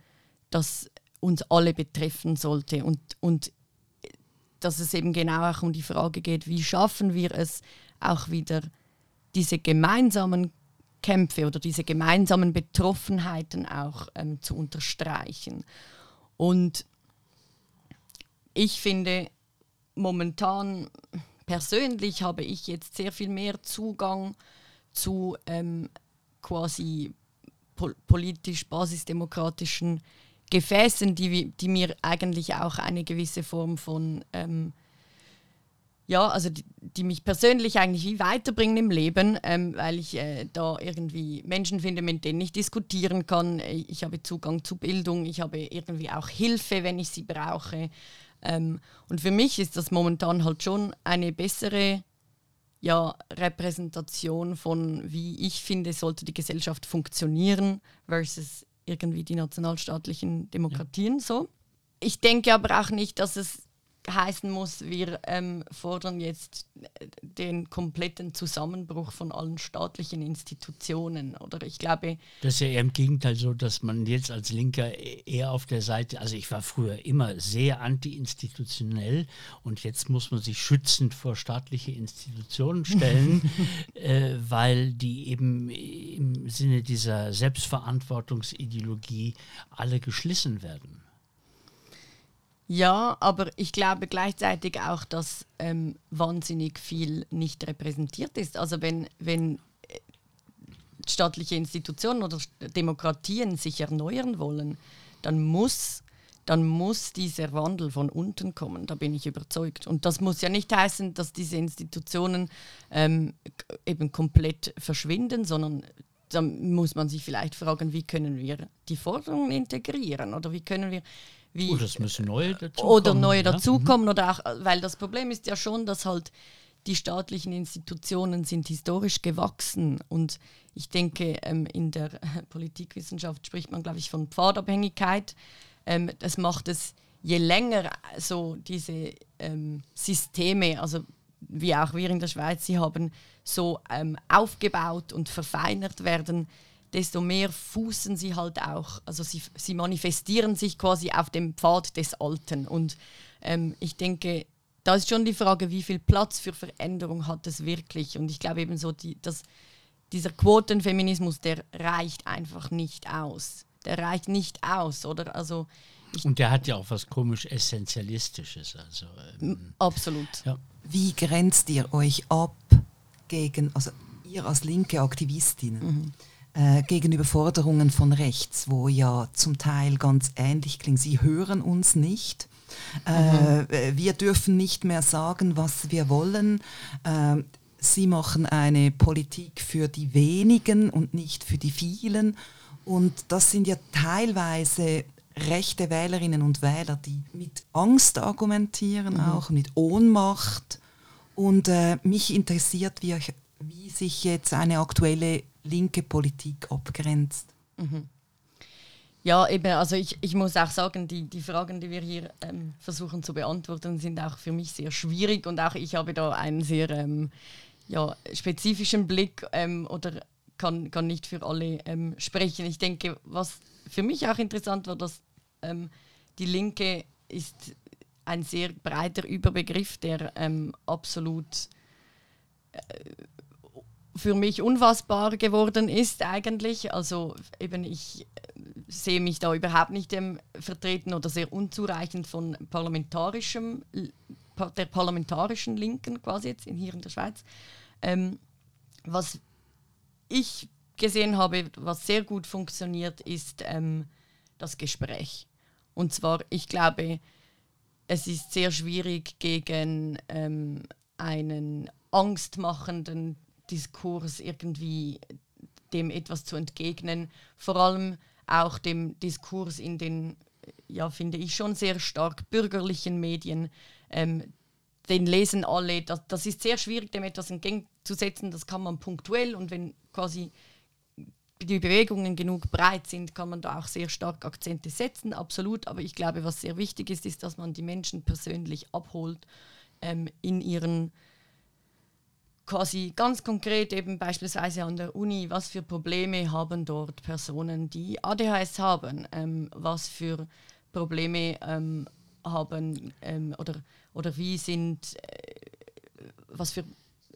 das uns alle betreffen sollte und, und dass es eben genau auch um die Frage geht, wie schaffen wir es auch wieder diese gemeinsamen Kämpfe oder diese gemeinsamen Betroffenheiten auch ähm, zu unterstreichen. Und ich finde, momentan persönlich habe ich jetzt sehr viel mehr Zugang zu ähm, quasi pol politisch basisdemokratischen Gefäßen, die, die mir eigentlich auch eine gewisse Form von ähm, ja, also die, die, mich persönlich eigentlich wie weiterbringen im Leben, ähm, weil ich äh, da irgendwie Menschen finde, mit denen ich diskutieren kann. Ich habe Zugang zu Bildung, ich habe irgendwie auch Hilfe, wenn ich sie brauche. Ähm, und für mich ist das momentan halt schon eine bessere ja, Repräsentation von, wie ich finde, sollte die Gesellschaft funktionieren versus irgendwie die nationalstaatlichen Demokratien ja. so. Ich denke aber auch nicht, dass es heißen muss, wir ähm, fordern jetzt den kompletten Zusammenbruch von allen staatlichen Institutionen. Oder ich glaube. Das ist ja eher im Gegenteil so, dass man jetzt als Linker eher auf der Seite, also ich war früher immer sehr anti-institutionell und jetzt muss man sich schützend vor staatliche Institutionen stellen, äh, weil die eben im Sinne dieser Selbstverantwortungsideologie alle geschlissen werden. Ja, aber ich glaube gleichzeitig auch, dass ähm, wahnsinnig viel nicht repräsentiert ist. Also wenn, wenn äh, staatliche Institutionen oder Demokratien sich erneuern wollen, dann muss, dann muss dieser Wandel von unten kommen, da bin ich überzeugt. Und das muss ja nicht heißen, dass diese Institutionen ähm, eben komplett verschwinden, sondern da muss man sich vielleicht fragen, wie können wir die Forderungen integrieren oder wie können wir wie, oh, das müssen neue dazukommen. Oder neue ja? dazukommen. Mhm. Oder auch, weil das Problem ist ja schon, dass halt die staatlichen Institutionen sind historisch gewachsen und ich denke, ähm, in der Politikwissenschaft spricht man, glaube ich, von Pfadabhängigkeit. Ähm, das macht es, je länger so diese ähm, Systeme, also wie auch wir in der Schweiz sie haben, so ähm, aufgebaut und verfeinert werden, desto mehr fußen sie halt auch, also sie, sie manifestieren sich quasi auf dem Pfad des Alten. Und ähm, ich denke, da ist schon die Frage, wie viel Platz für Veränderung hat es wirklich. Und ich glaube eben so, die, dass dieser Quotenfeminismus, der reicht einfach nicht aus. Der reicht nicht aus, oder? Also und der hat ja auch was komisch Essentialistisches. Also, ähm, Absolut. Ja. Wie grenzt ihr euch ab gegen, also ihr als linke Aktivistinnen? Mhm äh, gegenüber Forderungen von rechts, wo ja zum Teil ganz ähnlich klingen. Sie hören uns nicht. Äh, mhm. Wir dürfen nicht mehr sagen, was wir wollen. Äh, sie machen eine Politik für die wenigen und nicht für die vielen. Und das sind ja teilweise rechte Wählerinnen und Wähler, die mit Angst argumentieren, mhm. auch mit Ohnmacht. Und äh, mich interessiert, wie, wie sich jetzt eine aktuelle linke Politik abgrenzt. Mhm. Ja, eben, also ich, ich muss auch sagen, die, die Fragen, die wir hier ähm, versuchen zu beantworten, sind auch für mich sehr schwierig und auch ich habe da einen sehr ähm, ja, spezifischen Blick ähm, oder kann, kann nicht für alle ähm, sprechen. Ich denke, was für mich auch interessant war, dass ähm, die Linke ist ein sehr breiter Überbegriff, der ähm, absolut äh, für mich unfassbar geworden ist eigentlich. Also eben ich äh, sehe mich da überhaupt nicht ähm, vertreten oder sehr unzureichend von parlamentarischem, der parlamentarischen Linken quasi jetzt hier in der Schweiz. Ähm, was ich gesehen habe, was sehr gut funktioniert, ist ähm, das Gespräch. Und zwar, ich glaube, es ist sehr schwierig gegen ähm, einen angstmachenden Diskurs irgendwie dem etwas zu entgegnen. Vor allem auch dem Diskurs in den, ja, finde ich schon sehr stark bürgerlichen Medien. Ähm, den lesen alle. Das, das ist sehr schwierig, dem etwas entgegenzusetzen. Das kann man punktuell und wenn quasi die Bewegungen genug breit sind, kann man da auch sehr stark Akzente setzen, absolut. Aber ich glaube, was sehr wichtig ist, ist, dass man die Menschen persönlich abholt ähm, in ihren quasi ganz konkret eben beispielsweise an der Uni, was für Probleme haben dort Personen, die ADHS haben, ähm, was für Probleme ähm, haben ähm, oder, oder wie sind, äh, was für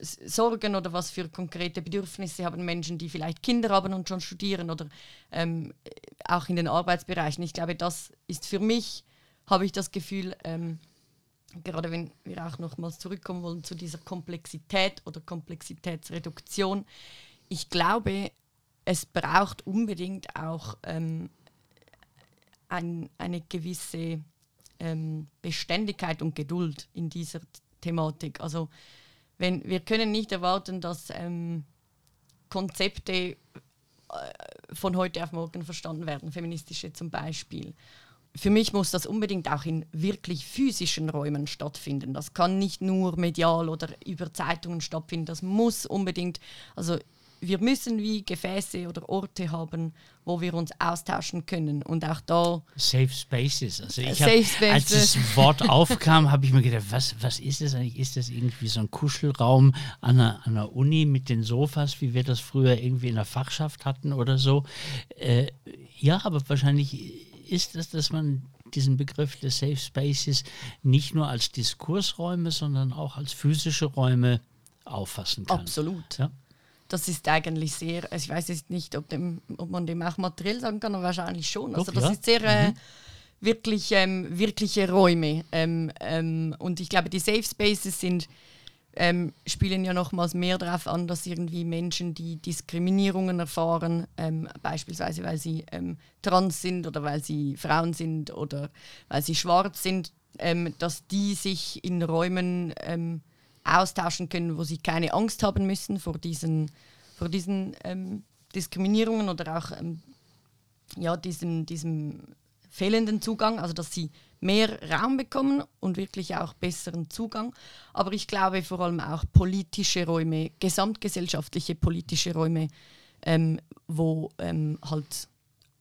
Sorgen oder was für konkrete Bedürfnisse haben Menschen, die vielleicht Kinder haben und schon studieren oder ähm, auch in den Arbeitsbereichen. Ich glaube, das ist für mich, habe ich das Gefühl, ähm, gerade wenn wir auch nochmals zurückkommen wollen zu dieser Komplexität oder Komplexitätsreduktion, ich glaube, es braucht unbedingt auch ähm, ein, eine gewisse ähm, Beständigkeit und Geduld in dieser Thematik. Also wenn, wir können nicht erwarten, dass ähm, Konzepte äh, von heute auf morgen verstanden werden, feministische zum Beispiel für mich muss das unbedingt auch in wirklich physischen Räumen stattfinden. Das kann nicht nur medial oder über Zeitungen stattfinden. Das muss unbedingt, also wir müssen wie Gefäße oder Orte haben, wo wir uns austauschen können. Und auch da. Safe Spaces. Also ich Safe hab, Spaces. als das Wort aufkam, habe ich mir gedacht, was, was ist das eigentlich? Ist das irgendwie so ein Kuschelraum an einer, an einer Uni mit den Sofas, wie wir das früher irgendwie in der Fachschaft hatten oder so? Äh, ja, aber wahrscheinlich ist es, dass man diesen Begriff des Safe Spaces nicht nur als Diskursräume, sondern auch als physische Räume auffassen kann. Absolut. Ja? Das ist eigentlich sehr, also ich weiß jetzt nicht, ob, dem, ob man dem auch materiell sagen kann, aber wahrscheinlich schon. Also das ja. ist sehr äh, wirklich ähm, wirkliche Räume. Ähm, ähm, und ich glaube, die Safe Spaces sind, ähm, spielen ja nochmals mehr darauf an, dass irgendwie Menschen, die Diskriminierungen erfahren, ähm, beispielsweise weil sie ähm, trans sind oder weil sie Frauen sind oder weil sie schwarz sind, ähm, dass die sich in Räumen ähm, austauschen können, wo sie keine Angst haben müssen vor diesen, vor diesen ähm, Diskriminierungen oder auch ja, diesem, diesem fehlenden Zugang, also dass sie mehr Raum bekommen und wirklich auch besseren Zugang. Aber ich glaube vor allem auch politische Räume, gesamtgesellschaftliche politische Räume, ähm, wo ähm, halt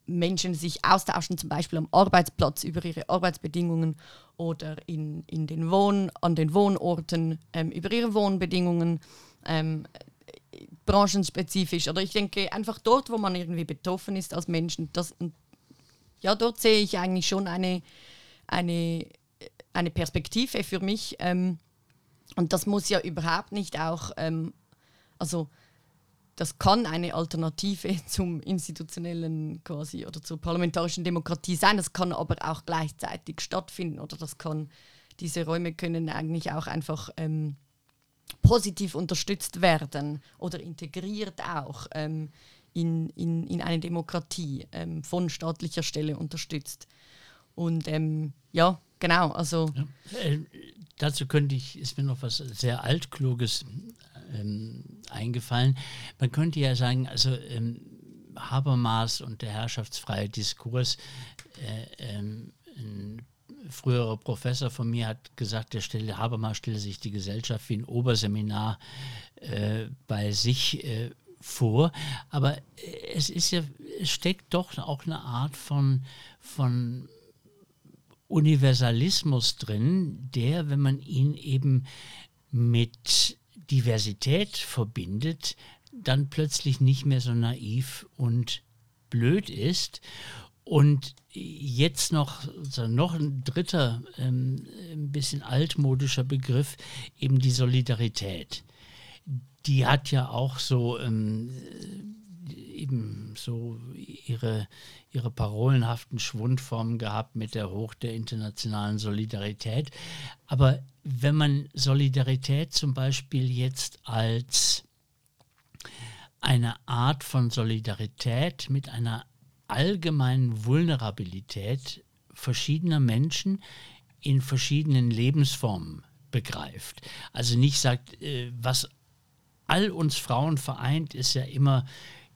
Menschen sich austauschen, zum Beispiel am Arbeitsplatz über ihre Arbeitsbedingungen oder in, in den Wohn, an den Wohnorten ähm, über ihre Wohnbedingungen, ähm, äh, branchenspezifisch. Oder ich denke einfach dort, wo man irgendwie betroffen ist als Menschen, das, ja, dort sehe ich eigentlich schon eine, eine, eine Perspektive für mich. Ähm, und das muss ja überhaupt nicht auch, ähm, also das kann eine Alternative zum institutionellen quasi oder zur parlamentarischen Demokratie sein. Das kann aber auch gleichzeitig stattfinden oder das kann, diese Räume können eigentlich auch einfach ähm, positiv unterstützt werden oder integriert auch ähm, in, in, in eine Demokratie ähm, von staatlicher Stelle unterstützt. Und ähm, ja, genau, also Ja. Äh, dazu könnte ich, ist mir noch was sehr Altkluges ähm, eingefallen. Man könnte ja sagen, also ähm, Habermas und der herrschaftsfreie Diskurs, äh, ähm, ein früherer Professor von mir hat gesagt, der stelle, Habermas stelle sich die Gesellschaft wie ein Oberseminar äh, bei sich äh, vor. Aber äh, es ist ja, es steckt doch auch eine Art von, von Universalismus drin, der, wenn man ihn eben mit Diversität verbindet, dann plötzlich nicht mehr so naiv und blöd ist. Und jetzt noch, noch ein dritter, ähm, ein bisschen altmodischer Begriff, eben die Solidarität. Die hat ja auch so ähm, eben so ihre, ihre parolenhaften Schwundformen gehabt mit der Hoch der internationalen Solidarität. Aber wenn man Solidarität zum Beispiel jetzt als eine Art von Solidarität mit einer allgemeinen Vulnerabilität verschiedener Menschen in verschiedenen Lebensformen begreift. Also nicht sagt, äh, was all uns Frauen vereint, ist ja immer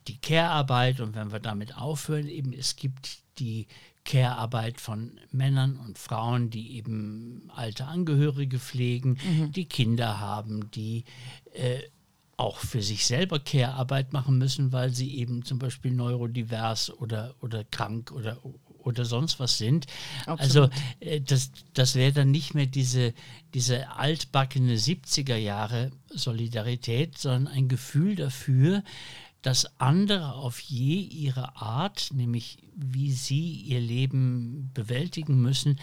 die Care-Arbeit und wenn wir damit aufhören, eben es gibt die Care-Arbeit von Männern und Frauen, die eben alte Angehörige pflegen, die Kinder haben, die äh, auch für sich selber Care-Arbeit machen müssen, weil sie eben zum Beispiel neurodivers oder, oder krank oder, oder sonst was sind. Also äh, das, das wäre dann nicht mehr diese, diese altbackene 70er Jahre Solidarität, sondern ein Gefühl dafür, dass andere auf je ihre Art, nämlich wie sie ihr Leben bewältigen müssen,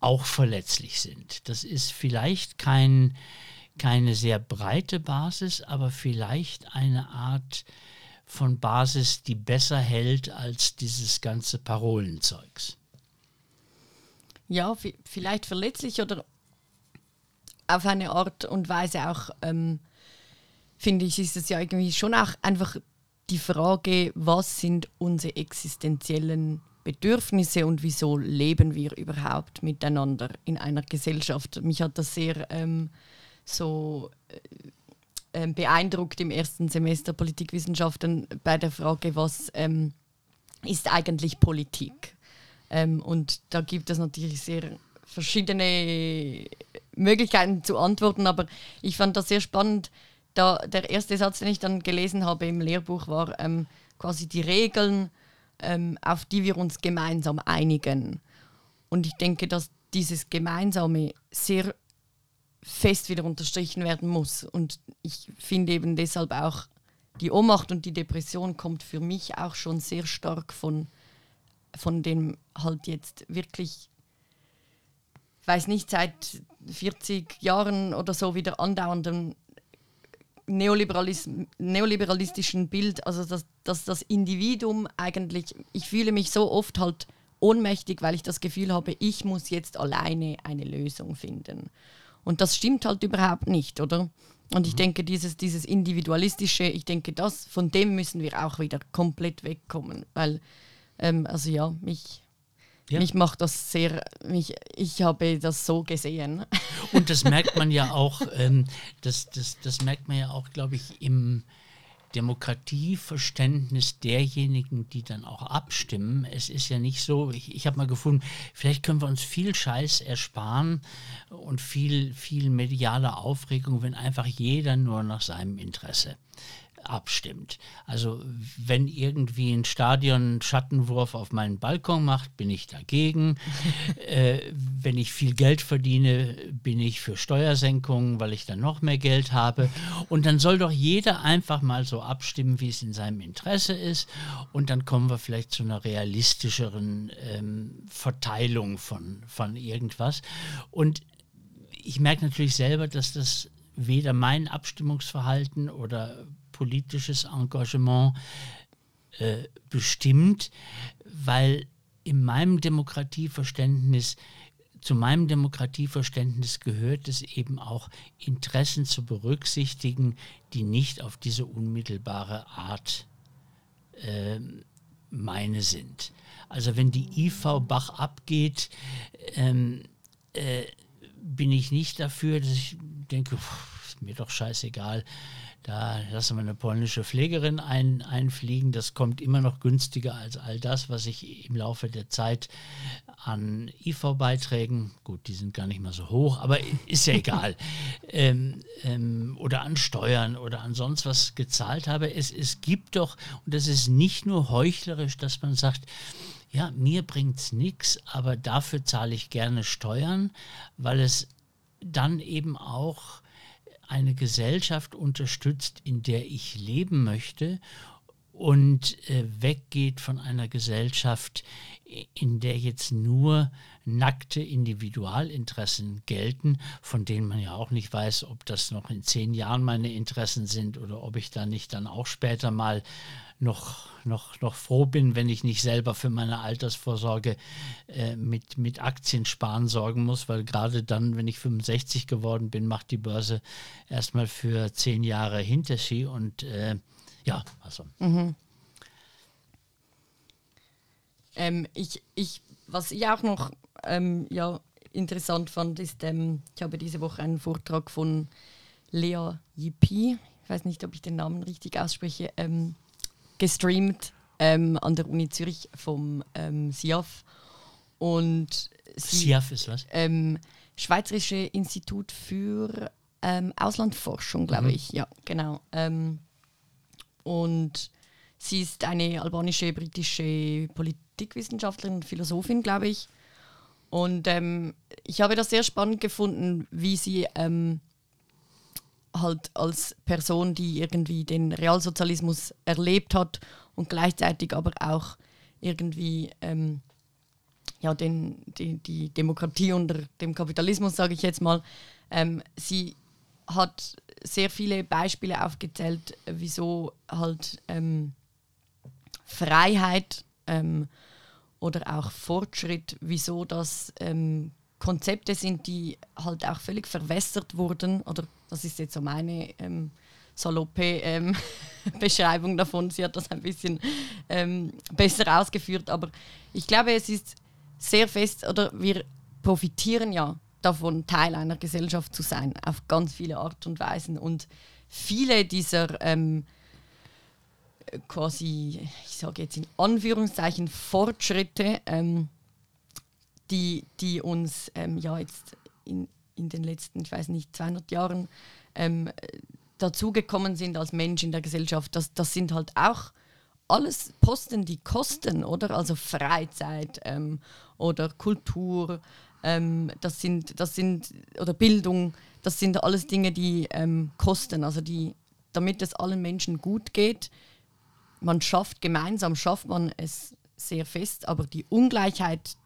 auch verletzlich sind. Das ist vielleicht kein, keine sehr breite Basis, aber vielleicht eine Art von Basis, die besser hält als dieses ganze Parolenzeugs. ja, vi- vielleicht verletzlich oder auf eine Art und Weise auch, ähm, finde ich, ist es ja irgendwie schon auch einfach die Frage, was sind unsere existenziellen Bedürfnisse und wieso leben wir überhaupt miteinander in einer Gesellschaft. Mich hat das sehr ähm, so äh, ähm, beeindruckt im ersten Semester Politikwissenschaften bei der Frage, was ähm, ist eigentlich Politik? Ähm, und da gibt es natürlich sehr verschiedene Möglichkeiten zu antworten, aber ich fand das sehr spannend, da, der erste Satz, den ich dann gelesen habe im Lehrbuch, war ähm, quasi die Regeln, ähm, auf die wir uns gemeinsam einigen. Und ich denke, dass dieses Gemeinsame sehr fest wieder unterstrichen werden muss. Und ich finde eben deshalb auch, die Ohnmacht und die Depression kommt für mich auch schon sehr stark von, von dem halt jetzt wirklich, weiß nicht, seit 40 Jahren oder so wieder andauernden Neoliberalism, neoliberalistischen Bild, also dass, dass das Individuum eigentlich, ich fühle mich so oft halt ohnmächtig, weil ich das Gefühl habe, ich muss jetzt alleine eine Lösung finden. Und das stimmt halt überhaupt nicht, oder? Und ich mhm. denke, dieses, dieses Individualistische, ich denke, das, von dem müssen wir auch wieder komplett wegkommen. Weil, ähm, also ja, mich, ja. mich macht das sehr, mich, ich habe das so gesehen. Und das merkt man ja auch, ähm, das, das, das merkt man ja auch, glaube ich, im Demokratieverständnis derjenigen, die dann auch abstimmen. Es ist ja nicht so, ich, ich habe mal gefunden, vielleicht können wir uns viel Scheiß ersparen und viel, viel mediale Aufregung, wenn einfach jeder nur nach seinem Interesse abstimmt. Also wenn irgendwie ein Stadion Schattenwurf auf meinen Balkon macht, bin ich dagegen. äh, wenn ich viel Geld verdiene, bin ich für Steuersenkungen, weil ich dann noch mehr Geld habe. Und dann soll doch jeder einfach mal so abstimmen, wie es in seinem Interesse ist. Und dann kommen wir vielleicht zu einer realistischeren ähm, Verteilung von, von irgendwas. Und ich merke natürlich selber, dass das weder mein Abstimmungsverhalten oder politisches Engagement äh, bestimmt, weil in meinem Demokratieverständnis zu meinem Demokratieverständnis gehört es eben auch, Interessen zu berücksichtigen, die nicht auf diese unmittelbare Art äh, meine sind. Also wenn die IV Bach abgeht, ähm, äh, bin ich nicht dafür, dass ich denke, pff, ist mir doch scheißegal, da lassen wir eine polnische Pflegerin ein, einfliegen. Das kommt immer noch günstiger als all das, was ich im Laufe der Zeit an IV-Beiträgen, gut, die sind gar nicht mal so hoch, aber ist ja egal, ähm, ähm, oder an Steuern oder an sonst was gezahlt habe. Es, es gibt doch, und das ist nicht nur heuchlerisch, dass man sagt, ja, mir bringt es nichts, aber dafür zahle ich gerne Steuern, weil es dann eben auch eine Gesellschaft unterstützt, in der ich leben möchte und äh, weggeht von einer Gesellschaft, in der jetzt nur nackte Individualinteressen gelten, von denen man ja auch nicht weiß, ob das noch in zehn Jahren meine Interessen sind oder ob ich da nicht dann auch später mal noch, noch, noch froh bin, wenn ich nicht selber für meine Altersvorsorge äh, mit, mit Aktien sparen sorgen muss, weil gerade dann, wenn ich 65 geworden bin, macht die Börse erstmal für zehn Jahre Hinterschi und äh, ja, also. Mhm. Ähm, ich, ich, was ich auch noch ähm, ja, interessant fand, ist, ähm, ich habe diese Woche einen Vortrag von Lea Yipi, ich weiß nicht, ob ich den Namen richtig ausspreche, ähm, gestreamt ähm, an der Uni Zürich vom ähm, SIAF. Und sie, SIAF ist was? Ähm, Schweizerische Institut für ähm, Auslandforschung, glaube mhm. ich. Ja, genau. Ähm, und sie ist eine albanische, britische Politikwissenschaftlerin und Philosophin, glaube ich. Und ähm, ich habe das sehr spannend gefunden, wie sie ähm, halt als Person, die irgendwie den Realsozialismus erlebt hat und gleichzeitig aber auch irgendwie ähm, ja, den, die, die Demokratie unter dem Kapitalismus, sage ich jetzt mal, ähm, sie hat sehr viele Beispiele aufgezählt, wieso halt ähm, Freiheit ähm, oder auch Fortschritt, wieso das ähm, Konzepte sind, die halt auch völlig verwässert wurden oder das ist jetzt so meine ähm, saloppe ähm, Beschreibung davon. Sie hat das ein bisschen ähm, besser ausgeführt, aber ich glaube, es ist sehr fest, oder wir profitieren ja davon, Teil einer Gesellschaft zu sein, auf ganz viele Art und Weisen. Und viele dieser ähm, quasi, ich sage jetzt in Anführungszeichen, Fortschritte, ähm, die, die uns ähm, ja jetzt in, in den letzten, ich weiß nicht, 200 Jahren ähm, dazugekommen sind als Mensch in der Gesellschaft, das, das sind halt auch alles Posten, die kosten, oder? Also Freizeit ähm, oder Kultur, ähm, das sind, das sind, oder Bildung, das sind alles Dinge, die ähm, kosten. Also die, damit es allen Menschen gut geht, man schafft, gemeinsam schafft man es sehr fest, aber die Ungleichheit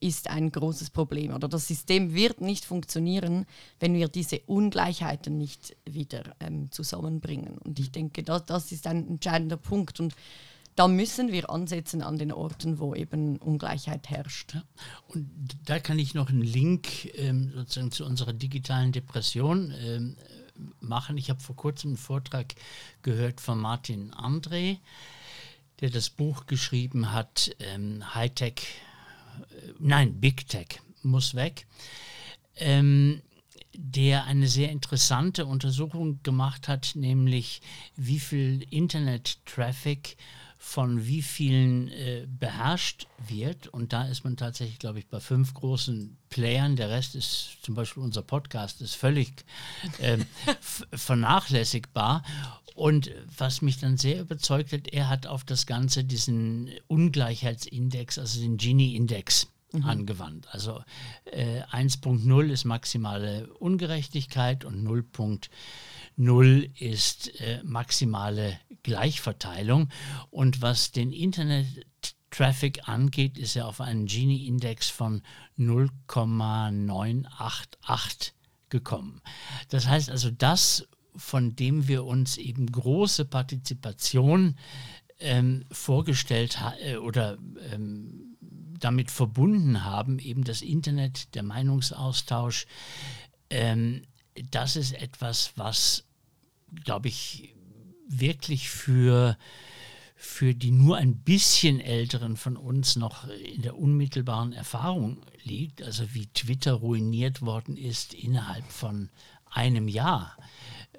ist ein großes Problem. Oder das System wird nicht funktionieren, wenn wir diese Ungleichheiten nicht wieder ähm, zusammenbringen. Und ich denke, das, das ist ein entscheidender Punkt. Und da müssen wir ansetzen an den Orten, wo eben Ungleichheit herrscht. Und da kann ich noch einen Link ähm, sozusagen zu unserer digitalen Depression ähm, machen. Ich habe vor kurzem einen Vortrag gehört von Martin André, der das Buch geschrieben hat, ähm, Hightech, nein, Big Tech muss weg, ähm, der eine sehr interessante Untersuchung gemacht hat, nämlich wie viel Internet-Traffic von wie vielen äh, beherrscht wird. Und da ist man tatsächlich, glaube ich, bei fünf großen Playern. Der Rest ist zum Beispiel unser Podcast, ist völlig äh, vernachlässigbar. Und was mich dann sehr überzeugt hat, er hat auf das Ganze diesen Ungleichheitsindex, also den Gini-Index, Mhm. angewandt. Also äh, 1.0 ist maximale Ungerechtigkeit und 0.0 0 ist äh, maximale Gleichverteilung. Und was den Internet-Traffic angeht, ist er auf einen Gini-Index von 0,988 gekommen. Das heißt also, das, von dem wir uns eben große Partizipation ähm, vorgestellt äh, oder ähm, damit verbunden haben, eben das Internet, der Meinungsaustausch, ähm, das ist etwas, was glaube ich, wirklich für, für die nur ein bisschen älteren von uns noch in der unmittelbaren Erfahrung liegt, also wie Twitter ruiniert worden ist innerhalb von einem Jahr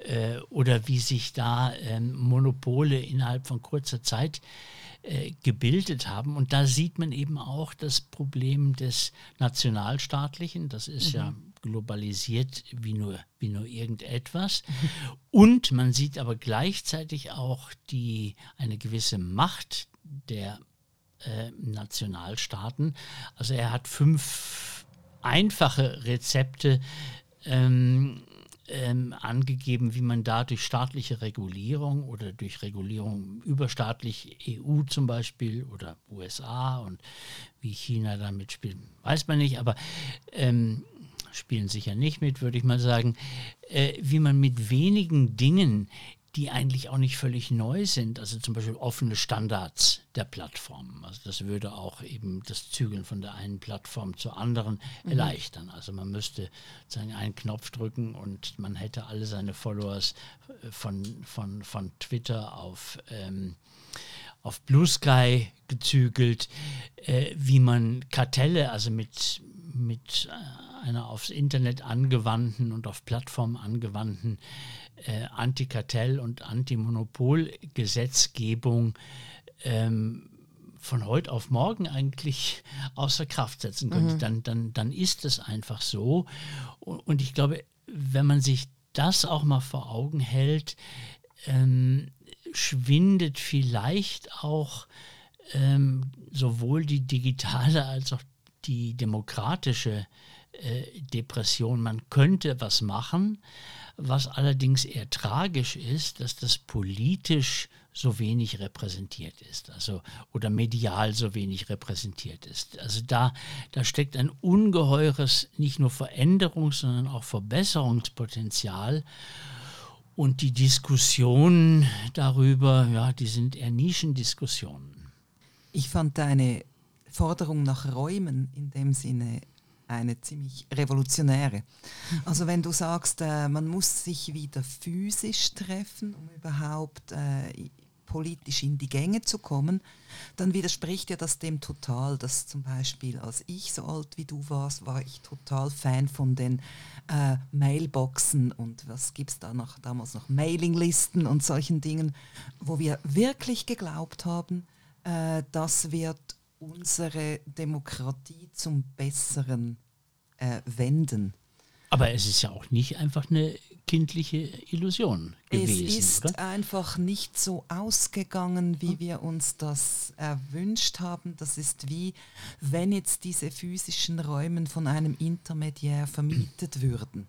äh, oder wie sich da äh, Monopole innerhalb von kurzer Zeit äh, gebildet haben. Und da sieht man eben auch das Problem des Nationalstaatlichen. Das ist mhm. ja globalisiert wie nur, wie nur irgendetwas. Und man sieht aber gleichzeitig auch die, eine gewisse Macht der äh, Nationalstaaten. Also er hat fünf einfache Rezepte ähm, ähm, angegeben, wie man da durch staatliche Regulierung oder durch Regulierung überstaatlich EU zum Beispiel oder USA und wie China damit spielt, weiß man nicht, aber ähm, spielen sicher nicht mit, würde ich mal sagen, äh, wie man mit wenigen Dingen, die eigentlich auch nicht völlig neu sind, also zum Beispiel offene Standards der Plattformen. Also das würde auch eben das Zügeln von der einen Plattform zur anderen mhm. erleichtern. Also man müsste sozusagen einen Knopf drücken und man hätte alle seine Followers äh, von, von, von Twitter auf ähm, auf Blue Sky gezügelt, äh, wie man Kartelle, also mit, mit äh, einer aufs Internet angewandten und auf Plattformen angewandten äh, Antikartell- und Antimonopolgesetzgebung ähm, von heute auf morgen eigentlich außer Kraft setzen könnte, mhm. dann, dann, dann ist es einfach so. Und, und, ich glaube, wenn man sich das auch mal vor Augen hält, ähm, schwindet vielleicht auch ähm, sowohl die digitale als auch die demokratische äh, Depression. Man könnte was machen, was allerdings eher tragisch ist, dass das politisch so wenig repräsentiert ist, also oder medial so wenig repräsentiert ist. Also da, da steckt ein ungeheures nicht nur Veränderungs-, sondern auch Verbesserungspotenzial. Und die Diskussionen darüber, ja, die sind eher Nischendiskussionen. Ich fand deine Forderung nach Räumen in dem Sinne eine ziemlich revolutionäre. Also wenn du sagst, äh, man muss sich wieder physisch treffen, um überhaupt äh, politisch in die Gänge zu kommen, dann widerspricht ja das dem total, dass zum Beispiel als ich so alt wie du warst, war ich total Fan von den äh, Mailboxen und was gibt es da noch, damals noch Mailinglisten und solchen Dingen, wo wir wirklich geglaubt haben, äh, das wird unsere Demokratie zum Besseren äh, wenden. Aber es ist ja auch nicht einfach eine kindliche Illusion gewesen. Es ist oder? einfach nicht so ausgegangen, wie wir uns das erwünscht haben. Das ist wie, wenn jetzt diese physischen Räume von einem Intermediär vermietet würden.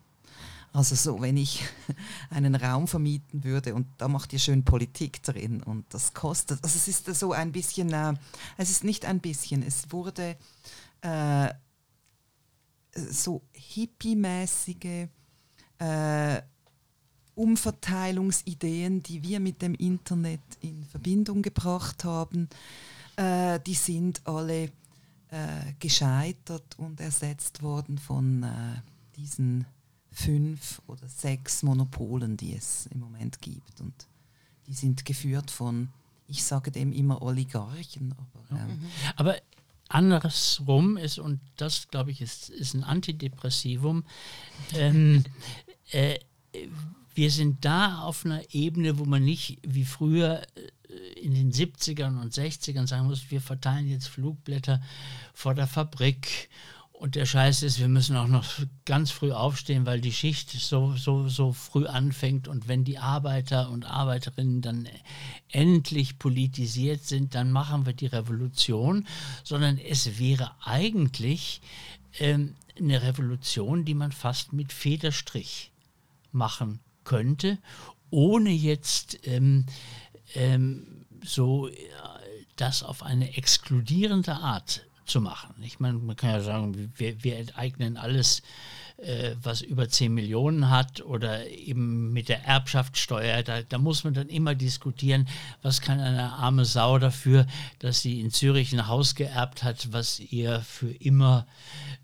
Also so, wenn ich einen Raum vermieten würde und da macht ihr schön Politik drin und das kostet, also es ist so ein bisschen, äh, es ist nicht ein bisschen, es wurde äh, so hippie-mäßige äh, Umverteilungsideen, die wir mit dem Internet in Verbindung gebracht haben, äh, die sind alle äh, gescheitert und ersetzt worden von äh, diesen fünf oder sechs Monopolen, die es im Moment gibt. Und die sind geführt von, ich sage dem immer Oligarchen. Aber, ähm, Aber andersrum ist, und das glaube ich ist, ist ein Antidepressivum, ähm, äh, wir sind da auf einer Ebene, wo man nicht wie früher äh, in den 70ern und 60ern sagen muss, wir verteilen jetzt Flugblätter vor der Fabrik und der Scheiß ist, wir müssen auch noch ganz früh aufstehen, weil die Schicht so, so, so früh anfängt. Und wenn die Arbeiter und Arbeiterinnen dann endlich politisiert sind, dann machen wir die Revolution. Sondern es wäre eigentlich ähm, eine Revolution, die man fast mit Federstrich machen könnte, ohne jetzt ähm, ähm, so äh, das auf eine exkludierende Art zu machen. Ich meine, man kann ja sagen, wir, wir enteignen alles, äh, was über 10 Millionen hat oder eben mit der Erbschaftssteuer. Da, da, muss man dann immer diskutieren, was kann eine arme Sau dafür, dass sie in Zürich ein Haus geerbt hat, was ihr für immer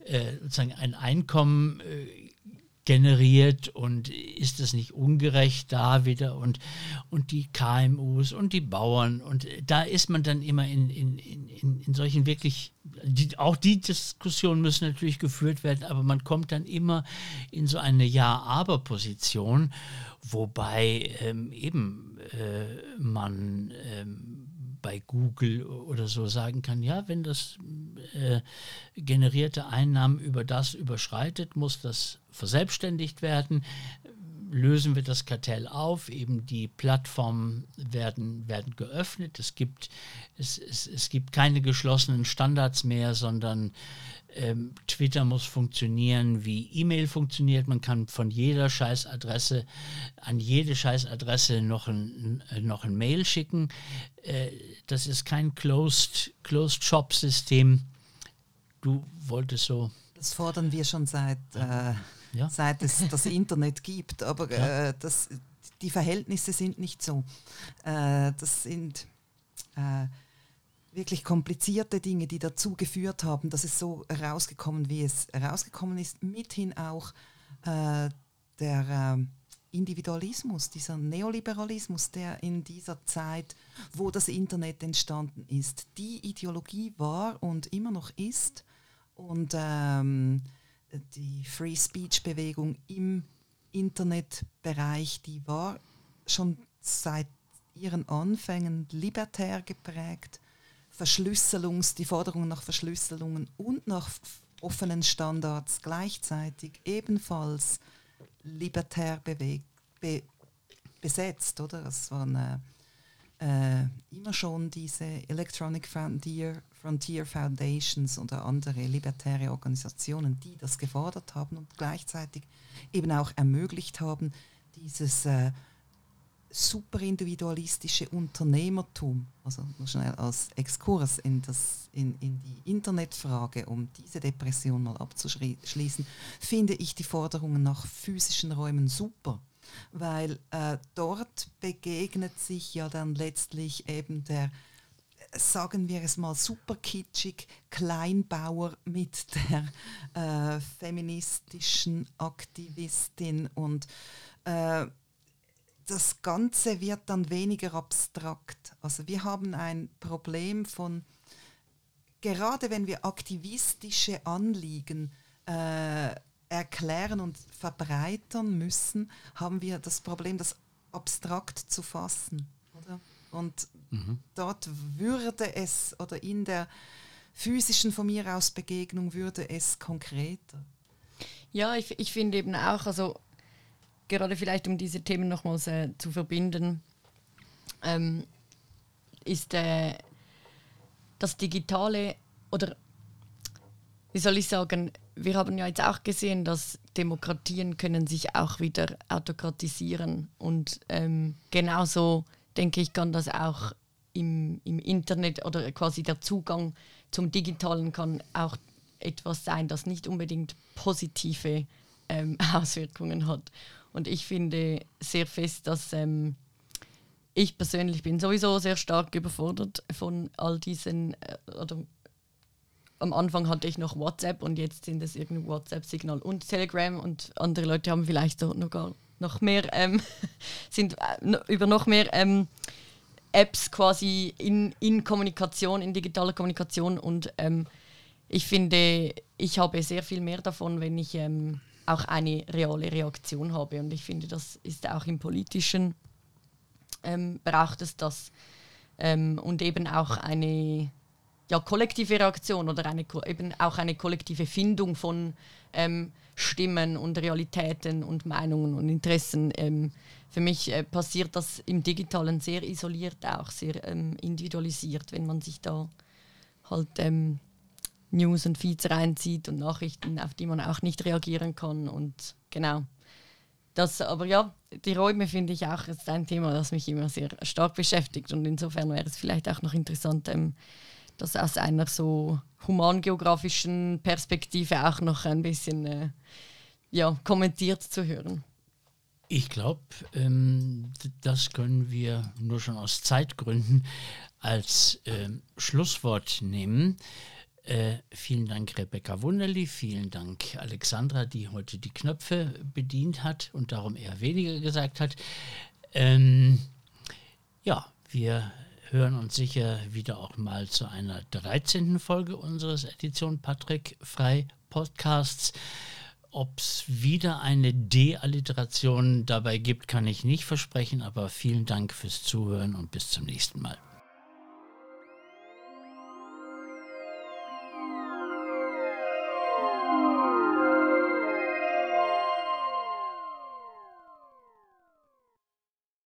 äh, sozusagen ein Einkommen äh, generiert und ist das nicht ungerecht da wieder und, und die KMUs und die Bauern und da ist man dann immer in, in, in, in solchen wirklich, die, auch die Diskussionen müssen natürlich geführt werden, aber man kommt dann immer in so eine Ja-Aber-Position, wobei ähm, eben äh, man ähm, bei Google oder so sagen kann, ja, wenn das äh, generierte Einnahmen über das überschreitet, muss das verselbstständigt werden. Lösen wir das Kartell auf, eben die Plattformen werden, werden geöffnet. Es gibt, es, es, es gibt keine geschlossenen Standards mehr, sondern ähm, Twitter muss funktionieren, wie E-Mail funktioniert. Man kann von jeder Scheißadresse an jede Scheißadresse noch ein, noch ein Mail schicken. Äh, das ist kein Closed, Closed Shop System. Du wolltest so. Das fordern wir schon seit, äh, ja. seit es das Internet gibt, aber ja. äh, das, die Verhältnisse sind nicht so. Äh, das sind äh, wirklich komplizierte Dinge, die dazu geführt haben, dass es so herausgekommen, wie es herausgekommen ist. Mithin auch äh, der äh, Individualismus, dieser Neoliberalismus, der in dieser Zeit, wo das Internet entstanden ist, die Ideologie war und immer noch ist. Und ähm, die Free Speech-Bewegung im Internetbereich, die war schon seit ihren Anfängen libertär geprägt Verschlüsselungs, die Forderung nach Verschlüsselungen und nach offenen Standards gleichzeitig ebenfalls libertär bewegt, be, besetzt, oder? Es waren äh, äh, immer schon diese Electronic Frontier, Frontier Foundations oder andere libertäre Organisationen, die das gefordert haben und gleichzeitig eben auch ermöglicht haben, dieses äh, superindividualistische Unternehmertum, also nur schnell als Exkurs in, das, in, in die Internetfrage, um diese Depression mal abzuschließen, finde ich die Forderungen nach physischen Räumen super, weil äh, dort begegnet sich ja dann letztlich eben der sagen wir es mal super kitschig, Kleinbauer mit der äh, feministischen Aktivistin und äh, das Ganze wird dann weniger abstrakt. Also wir haben ein Problem von, gerade wenn wir aktivistische Anliegen äh, erklären und verbreitern müssen, haben wir das Problem, das abstrakt zu fassen. Oder? Und mhm. dort würde es, oder in der physischen von mir aus Begegnung würde es konkreter. Ja, ich, ich finde eben auch, also gerade vielleicht um diese Themen nochmals äh, zu verbinden, ähm, ist äh, das Digitale oder wie soll ich sagen, wir haben ja jetzt auch gesehen, dass Demokratien können sich auch wieder autokratisieren und ähm, genauso denke ich, kann das auch im, im Internet oder quasi der Zugang zum Digitalen kann auch etwas sein, das nicht unbedingt positive ähm, Auswirkungen hat. Und ich finde sehr fest, dass ähm, ich persönlich bin sowieso sehr stark überfordert von all diesen, äh, oder am Anfang hatte ich noch WhatsApp und jetzt sind es irgendwie WhatsApp-Signal und Telegram und andere Leute haben vielleicht noch, gar, noch mehr, ähm, sind äh, über noch mehr ähm, Apps quasi in, in Kommunikation, in digitaler Kommunikation und ähm, ich finde, ich habe sehr viel mehr davon, wenn ich ähm, auch eine reale Reaktion habe. Und ich finde, das ist auch im politischen, ähm, braucht es das. Ähm, und eben auch eine ja, kollektive Reaktion oder eine, eben auch eine kollektive Findung von ähm, Stimmen und Realitäten und Meinungen und Interessen. Ähm, für mich äh, passiert das im Digitalen sehr isoliert, auch sehr ähm, individualisiert, wenn man sich da halt ähm, News und Feeds reinzieht und Nachrichten, auf die man auch nicht reagieren kann. Und genau. Das, aber ja, die Räume finde ich auch ist ein Thema, das mich immer sehr stark beschäftigt. Und insofern wäre es vielleicht auch noch interessant, ähm, das aus einer so humangeografischen Perspektive auch noch ein bisschen äh, ja, kommentiert zu hören. Ich glaube, ähm, das können wir nur schon aus Zeitgründen als ähm, Schlusswort nehmen. Äh, vielen Dank, Rebecca Wunderli. Vielen Dank, Alexandra, die heute die Knöpfe bedient hat und darum eher weniger gesagt hat. Ähm, ja, wir hören uns sicher wieder auch mal zu einer 13. Folge unseres Edition Patrick Frei Podcasts. Ob es wieder eine Dealliteration dabei gibt, kann ich nicht versprechen, aber vielen Dank fürs Zuhören und bis zum nächsten Mal.